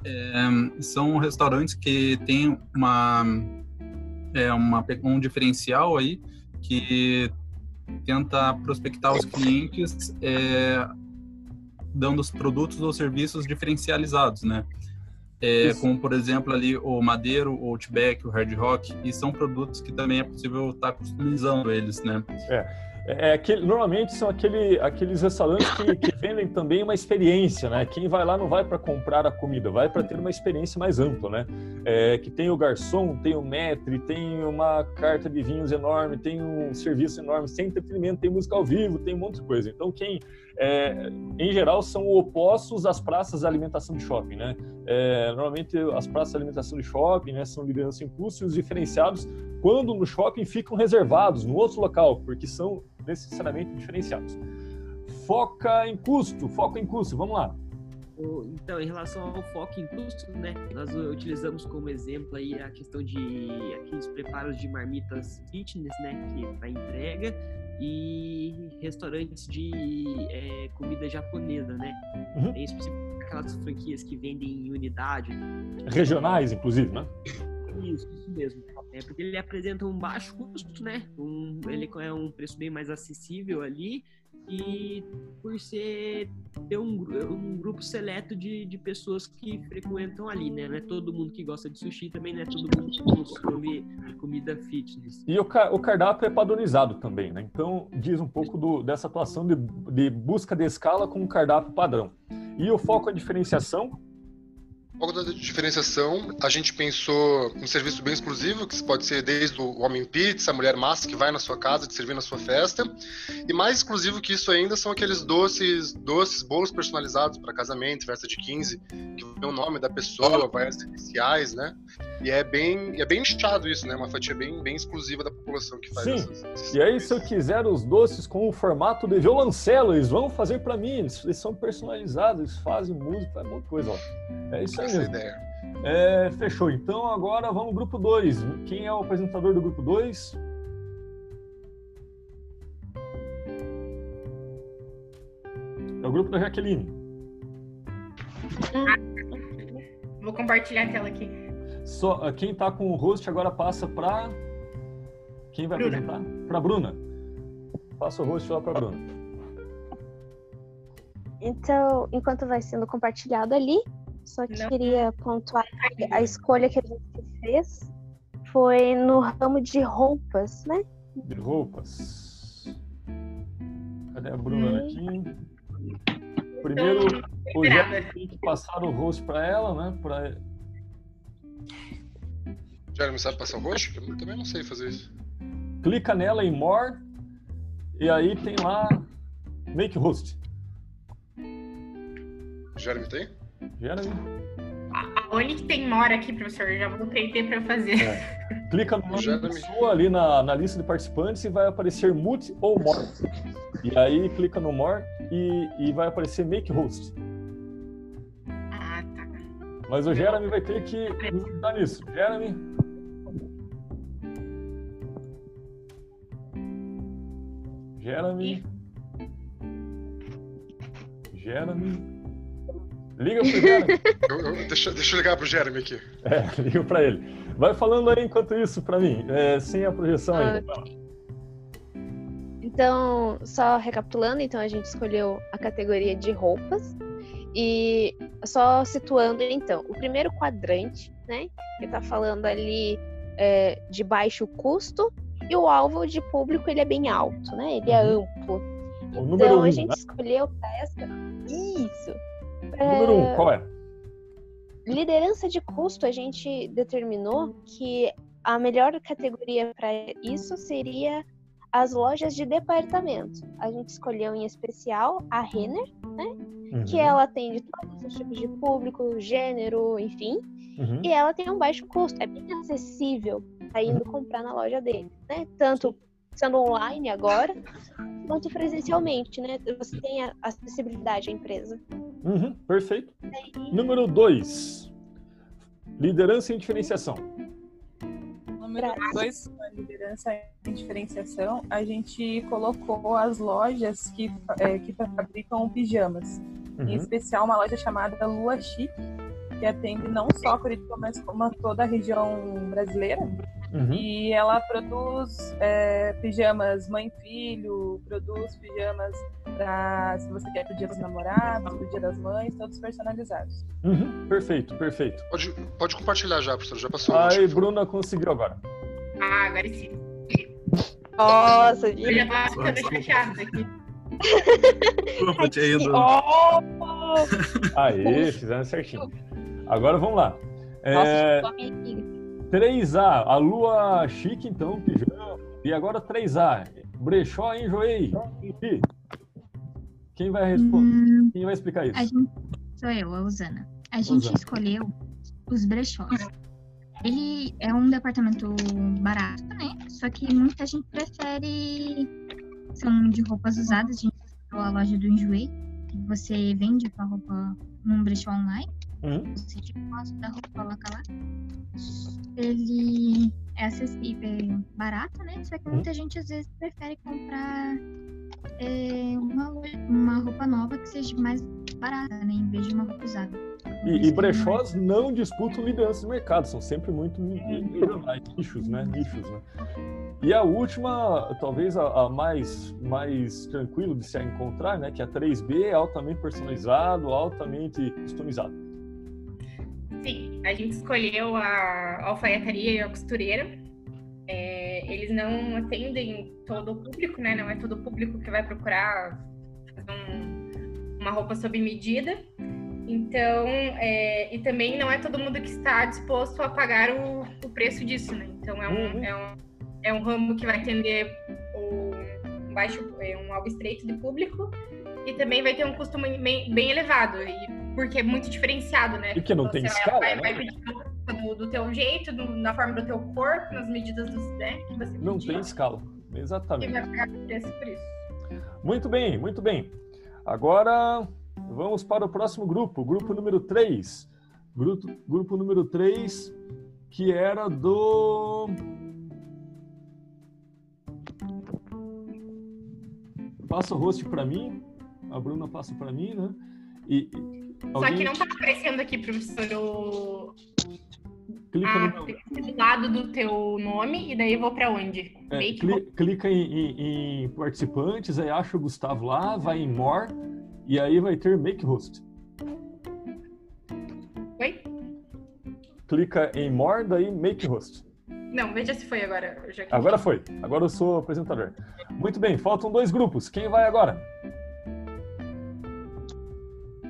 É, são restaurantes que têm uma, é, uma, um diferencial aí que tenta prospectar os clientes é, dando os produtos ou serviços diferencializados, né? É, como, por exemplo, ali o Madeiro, o Outback, o Hard Rock, e são produtos que também é possível estar customizando eles, né? É. É aquele, normalmente são aquele, aqueles restaurantes que, que vendem também uma experiência, né? Quem vai lá não vai para comprar a comida, vai para ter uma experiência mais ampla, né? É, que tem o garçom, tem o maître, tem uma carta de vinhos enorme, tem um serviço enorme, tem entretenimento, tem música ao vivo, tem um monte de coisa. Então, quem, é, em geral, são opostos às praças de alimentação de shopping, né? É, normalmente as praças de alimentação de shopping, né, são liderança em custo e os diferenciados, quando no shopping ficam reservados no outro local, porque são necessariamente diferenciados. Foca em custo, foco em custo, vamos lá. Então, em relação ao foco em custo, né, nós utilizamos como exemplo aí a questão de aqueles preparos de marmitas fitness, né, que para entrega e restaurantes de é, comida japonesa, né, Uhum. em específico aquelas franquias que vendem em unidade. Regionais, inclusive, né? Isso, isso mesmo. É porque ele apresenta um baixo custo, né? Um, ele é um preço bem mais acessível ali e por ser ter um, um grupo seleto de, de pessoas que frequentam ali, né? Não é todo mundo que gosta de sushi, também não é todo mundo que consome comida fitness. E o, o cardápio é padronizado também, né? Então, diz um pouco do- dessa atuação de, de busca de escala com um cardápio padrão. E o foco é diferenciação, pouco da diferenciação, a gente pensou um serviço bem exclusivo, que pode ser desde o homem pizza, a mulher massa que vai na sua casa te servir na sua festa. E mais exclusivo que isso ainda são aqueles doces, doces, bolos personalizados para casamento, festa de 15, que vem o nome da pessoa, vai as iniciais, né? E é bem, é bem nichado isso, né? Uma fatia bem, bem exclusiva da população que faz Sim. essas, E aí, se eu quiser os doces com o formato de violoncelo, eles vão fazer para mim, eles, eles são personalizados, eles fazem música, faz um monte de coisa. Ó. É isso aí Essa mesmo. ideia. É, fechou. Então agora vamos ao grupo 2. Quem é o apresentador do grupo 2? É o grupo da Jaqueline. Vou compartilhar a tela aqui. Só, ah, quem tá com o host agora passa para quem vai Bruna. apresentar? Para Bruna. Passa o host lá para Bruna. Então, enquanto vai sendo compartilhado ali, só queria pontuar que a escolha que a gente fez foi no ramo de roupas, né? De roupas. Cadê a Bruna aqui? Primeiro, o Jé tem que passar o host para ela, né? Pra... Jeremy sabe passar o roxo? Eu também não sei fazer isso. Clica nela em More e aí tem lá Make Host. Jeremy tem? Jeremy. Onde que tem mora aqui, professor? Eu já vou aprender para fazer. Clica no nome da pessoa ali na, na lista de participantes e vai aparecer Mute ou More. E aí clica no More e, e vai aparecer Make Host. Ah, tá. Mas o Jeremy vai ter que nos ajudar nisso. Jeremy. Jeremy. Jeremy. Liga pro Jeremy. Eu- eu- deixa, deixa eu ligar pro Jeremy aqui. É, liga pra ele. Vai falando aí enquanto isso pra mim, é, sem a projeção ainda. Então, só recapitulando, então a gente escolheu a categoria de roupas e só situando então, o primeiro quadrante, né, que tá falando ali é, de baixo custo e o alvo de público ele é bem alto, né? Ele é amplo. O Então um, a gente né? escolheu pra essa isso. O número um, qual é? Liderança de custo, a gente determinou que a melhor categoria para isso seria as lojas de departamento. A gente escolheu em especial a Renner, né? Que Uhum. ela atende todos os tipos de público, gênero, enfim. Uhum. E ela tem um baixo custo, é bem acessível indo comprar na loja dele, né? Tanto sendo online agora, quanto presencialmente, né? Você tem a acessibilidade à empresa. Uhum, perfeito. Número 2. Liderança e diferenciação. Número 2, com a liderança e diferenciação, a gente colocou as lojas que, é, que fabricam pijamas. Uhum. Em especial uma loja chamada Lua Chic, que atende não só Curitiba, mas como toda a região brasileira. Uhum. E ela produz é, pijamas mãe-filho, produz pijamas para se você quer pro dia dos namorados, pro dia das mães, todos personalizados. Uhum, perfeito, perfeito. Pode, pode compartilhar já, professor. Já passou. Aí, Bruna conseguiu agora. Ah, agora sim. Nossa, Eu já tava ficando chateada aqui. Desculpa, tinha ido. Aê, fizeram certinho. Agora vamos lá. Nossa, É, amiga. 3A, a lua chique, então, pijama. E agora 3A, brechó enjoei. Quem vai responder? Quem vai explicar isso? A gente, sou eu, a Usana. A gente Usana. escolheu os brechós. Ele é um departamento barato, né? Só que muita gente prefere. São de roupas usadas. A gente escolheu a loja do Enjoei, que você vende a roupa num brechó online. Você tira foto da roupa, coloca lá. Ele é acessível, é barato, né? Só que Uhum. muita gente às vezes prefere comprar é, uma, uma roupa nova que seja mais barata, né? Em vez de uma roupa usada. E, e brechós não disputam liderança de mercado, são sempre muito nichos, né? Nichos, né? E a última, talvez a, a mais, mais tranquilo de se encontrar, né? Que é a 3B é altamente personalizado, altamente customizado. Sim, a gente escolheu a alfaiataria e a costureira. É, eles não atendem todo o público, né? Não é todo o público que vai procurar fazer um- uma roupa sob medida. Então, é, e também não é todo mundo que está disposto a pagar o, o preço disso, né? Então, é um, é um, é um ramo que vai atender o, um baixo, é, um alvo estreito de público e também vai ter um custo bem, bem elevado, e, porque é muito diferenciado, né? E que não tem Você vai- escala, vai, né? vai pedir do, do teu jeito, do- na forma do teu corpo, nas medidas do, né, que você Não pedir, tem escala. e Exatamente. vai pagar preço por isso. Muito bem, muito bem. Agora vamos para o próximo grupo, grupo número 3. Grupo, grupo número 3, que era do. Passa o host para mim, a Bruna passa para mim, né? E, e Só alguém- que não tá aparecendo aqui, professor, o... Clica Ah, no. do lado do teu nome e daí eu vou pra onde? É, Make cli- clica em, em- em participantes, aí acha o Gustavo lá, vai em More, e aí vai ter Make Host. Oi? Clica em More, daí Make Host. Não, veja se foi agora. Agora foi. Agora eu sou apresentador. Muito bem, faltam dois grupos. Quem vai agora?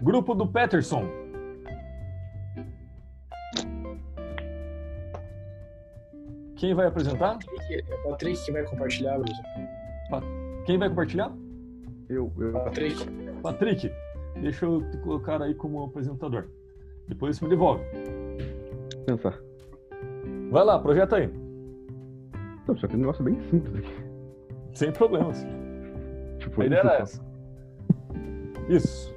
Grupo do Peterson. Quem vai apresentar? É o Patrick que vai compartilhar, Bruno. Pa- Quem vai compartilhar? Eu, eu. Patrick. Patrick, deixa eu te colocar aí como apresentador. Depois você me devolve. Pensar. Vai lá, projeta aí. Não, só que é um negócio bem simples aqui. Sem problemas. Tipo, A ideia era essa. Isso.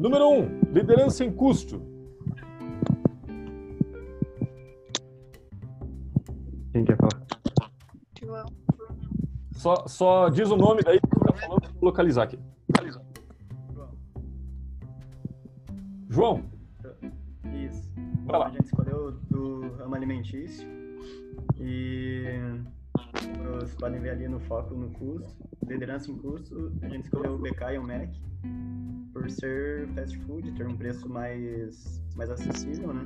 Número 1, um, liderança em custo. Quem quer falar? Só, só diz o nome daí que tá falando pra localizar aqui. João, Isso. Vai lá. A gente escolheu do ramo alimentício e vocês podem ver ali no foco no custo, liderança em custo, a gente escolheu o BK e o Mac por ser fast food, ter um preço mais, mais acessível, né?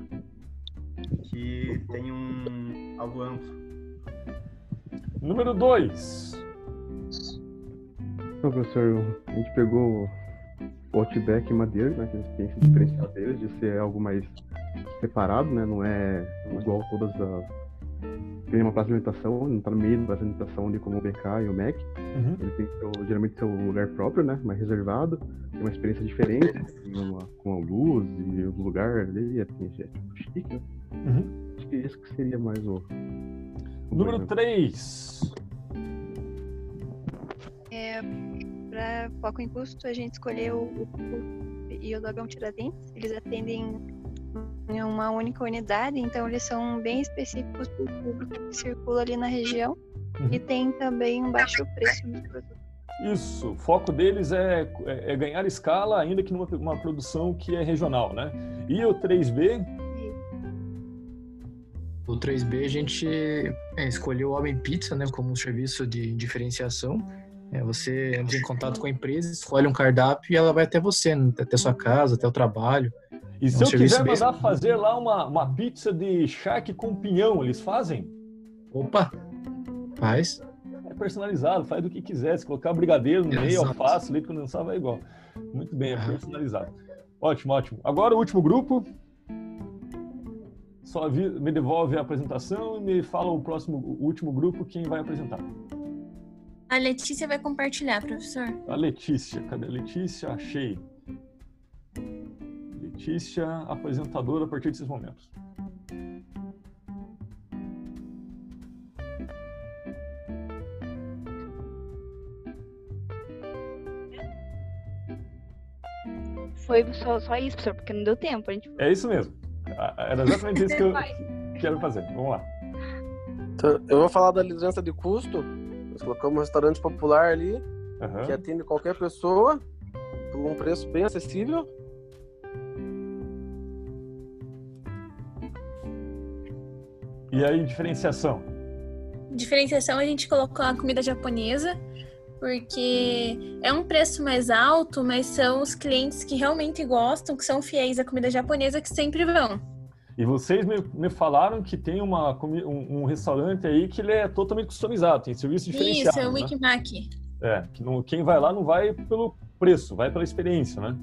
Que tem um algo amplo. número 2. Então, professor, a gente pegou o Outback e Madeira, né? Que a gente tem esse diferencial deles de ser algo mais separado, né? Não é igual todas as. Tem uma praça de alimentação, não tá no meio da praça de alimentação ali como o BK e o Mac. Uhum. Ele tem seu, geralmente seu lugar próprio, né? Mais reservado, tem uma experiência diferente, uma, com a luz e o lugar ali, é, tem, é tipo chique, né? Uhum. Acho que esse que seria mais o. o Número bom, né? 3. É, para foco em custo, a gente escolheu o, o e o Dogão Tiradentes. Eles atendem em uma única unidade, então eles são bem específicos para o público que circula ali na região e tem também um baixo preço nos produtos. Isso, o foco deles é, é- é ganhar escala, ainda que numa uma produção que é regional, né? E o 3B, O 3B a gente é, escolheu o Homem Pizza né, como um serviço de diferenciação. É, você entra em contato com a empresa, escolhe um cardápio e ela vai até você, né, até sua casa, até o trabalho. E se É um eu quiser mandar fazer lá uma, uma pizza de charque com pinhão, eles fazem? Opa, faz. É personalizado, faz do que quiser. Se colocar brigadeiro no meio, Exato. alface, leite condensado, vai igual. Muito bem, é personalizado. Ótimo, ótimo. Agora o último grupo. Só me devolve a apresentação e me fala o próximo, o último grupo, quem vai apresentar. A Letícia vai compartilhar, professor. A Letícia, cadê a Letícia? Achei. Letícia, apresentadora a partir desses momentos. Foi só, só isso, professor, porque não deu tempo. A gente É isso mesmo. Era exatamente isso que eu quero fazer. Vamos lá. Então, eu vou falar da liderança de custo. Nós colocamos um restaurante popular ali, Aham. que atende qualquer pessoa, por um preço bem acessível. E aí, diferenciação? Diferenciação a gente colocou a comida japonesa, porque é um preço mais alto, mas são os clientes que realmente gostam, que são fiéis à comida japonesa, que sempre vão. E vocês me, me falaram que tem uma, um, um restaurante aí que ele é totalmente customizado, tem serviço diferenciado. Isso, é o né? Wikimaki. É, que não, quem vai lá não vai pelo preço, vai pela experiência, né?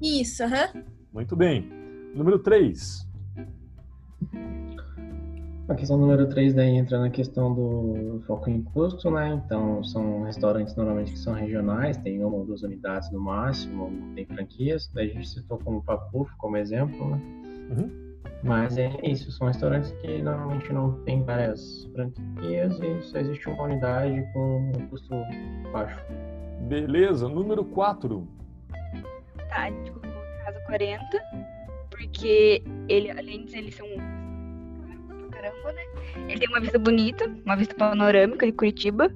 Isso, aham. Muito bem. Número 3. A questão número 3 daí entra na questão do foco em custo, né? Então, são restaurantes normalmente que são regionais, tem uma ou duas unidades no máximo, não tem franquias. Daí a gente citou como Papuf como exemplo, né? Mas é isso, são restaurantes que normalmente não tem várias franquias e só existe uma unidade com um custo baixo. Beleza. Número 4. Tá, a gente colocou Casa 40, porque ele, além de eles são caramba, né? Ele tem uma vista bonita, uma vista panorâmica de Curitiba.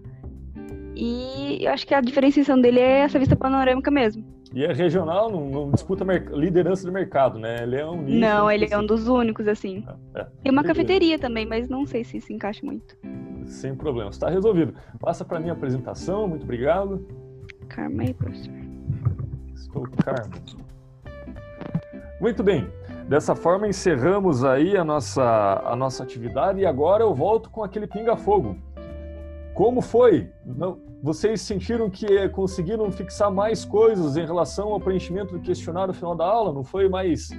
E eu acho que a diferenciação dele é essa vista panorâmica mesmo. E é regional, não, não disputa liderança do mercado, né? Ele é um nicho. Não, ele é um dos únicos, assim. É, Tem uma cafeteria também, mas não sei se se encaixa muito. Sem problema, está resolvido. Passa para minha apresentação, muito obrigado. Calma aí, professor. Estou Carmo. Muito bem. Dessa forma encerramos aí a nossa, a nossa atividade e agora eu volto com aquele pinga-fogo. Como foi? Não, vocês sentiram que conseguiram fixar mais coisas em relação ao preenchimento do questionário no final da aula? Não foi mais,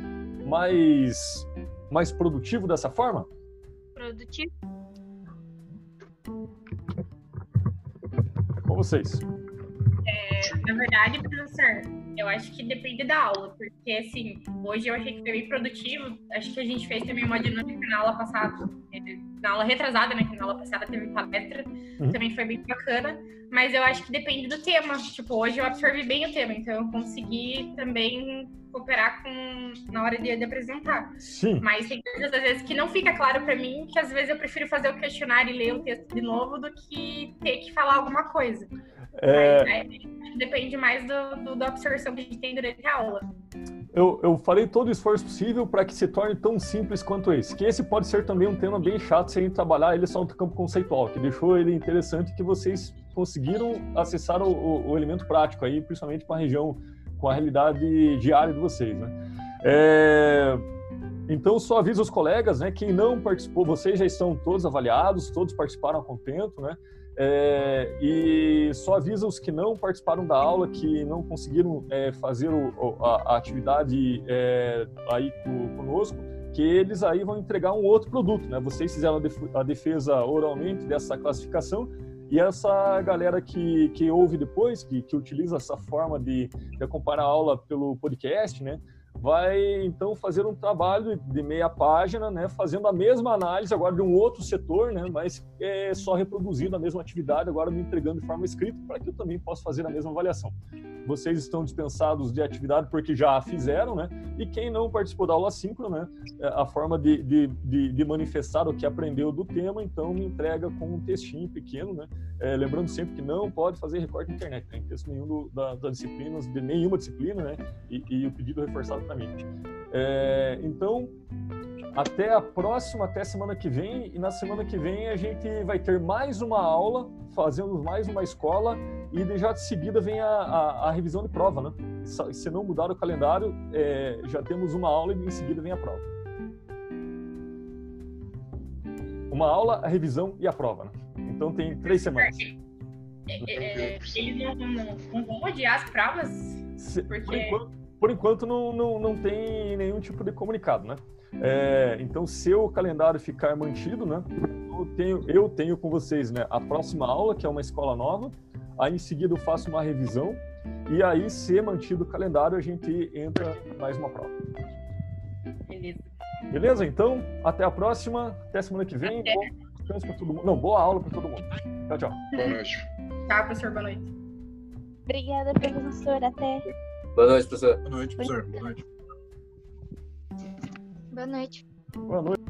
mais, mais produtivo dessa forma? Produtivo. Com vocês. É, na verdade, professor, eu acho que depende da aula, porque assim, hoje eu achei que foi bem produtivo. Acho que a gente fez também uma dinâmica na aula passada, eh, na aula retrasada, né? Que na aula passada teve palestra, Uhum. também foi bem bacana. Mas eu acho que depende do tema. Tipo, hoje eu absorvi bem o tema, então eu consegui também cooperar com na hora de, de apresentar. Sim. Mas tem coisas às vezes que não fica claro pra mim, que às vezes eu prefiro fazer o questionário e ler o texto de novo do que ter que falar alguma coisa. É, é, depende mais do, do- da absorção que a gente tem durante a aula. Eu, eu farei todo o esforço possível para que se torne tão simples quanto esse. Que esse pode ser também um tema bem chato se a gente trabalhar ele só no campo conceitual, que deixou ele interessante que vocês conseguiram acessar o, o- o elemento prático aí, principalmente com a região, com a realidade diária de vocês, né? É, Então, só aviso os colegas, né? Quem não participou, vocês já estão todos avaliados, todos participaram a contento, né? É, e só avisa os que não participaram da aula, que não conseguiram é, fazer o- a, a atividade é, aí co- conosco, que eles aí vão entregar um outro produto, né? Vocês fizeram a def- a defesa oralmente dessa classificação e essa galera que, que ouve depois, que, que utiliza essa forma de, de acompanhar a aula pelo podcast, né? Vai então fazer um trabalho de meia página, né, fazendo a mesma análise agora de um outro setor, né, mas é só reproduzindo a mesma atividade, agora me entregando de forma escrita para que eu também possa fazer a mesma avaliação. Vocês estão dispensados de atividade porque já a fizeram, né? E quem não participou da aula síncrona, né, é, a forma de, de, de, de manifestar o que aprendeu do tema, então me entrega com um textinho pequeno, né? É, lembrando sempre que não pode fazer recorte na internet, né? em texto nenhum do, da, das disciplinas, de nenhuma disciplina, né? E, e o pedido reforçado para mim. É, então, até a próxima, até semana que vem. E na semana que vem a gente vai ter mais uma aula, fazendo mais uma escola, e já de seguida vem a, a, a revisão de prova, né? Se- não mudar o calendário, é, já temos uma aula e em seguida vem a prova. Uma aula, a revisão e a prova, né? Então tem três semanas. É, é, eles não, não, não vão odiar as provas? Se- Por Porque- enquanto, por enquanto não, não, não tem nenhum tipo de comunicado, né? É, então, se o calendário ficar mantido, né? Eu tenho, eu tenho com vocês né, a próxima aula, que é uma escola nova. Aí, em seguida, eu faço uma revisão. E aí, se mantido o calendário, a gente entra em mais uma prova. Beleza. Beleza? Então, até a próxima. Até semana que vem. Bom descanso para todo mundo. Não, boa aula para todo mundo. Tchau, tchau. Boa noite. Tá, professor, boa noite. Obrigada, professor. Até. Boa noite, professor. Boa noite, professor. Boa noite. Boa noite. Boa noite.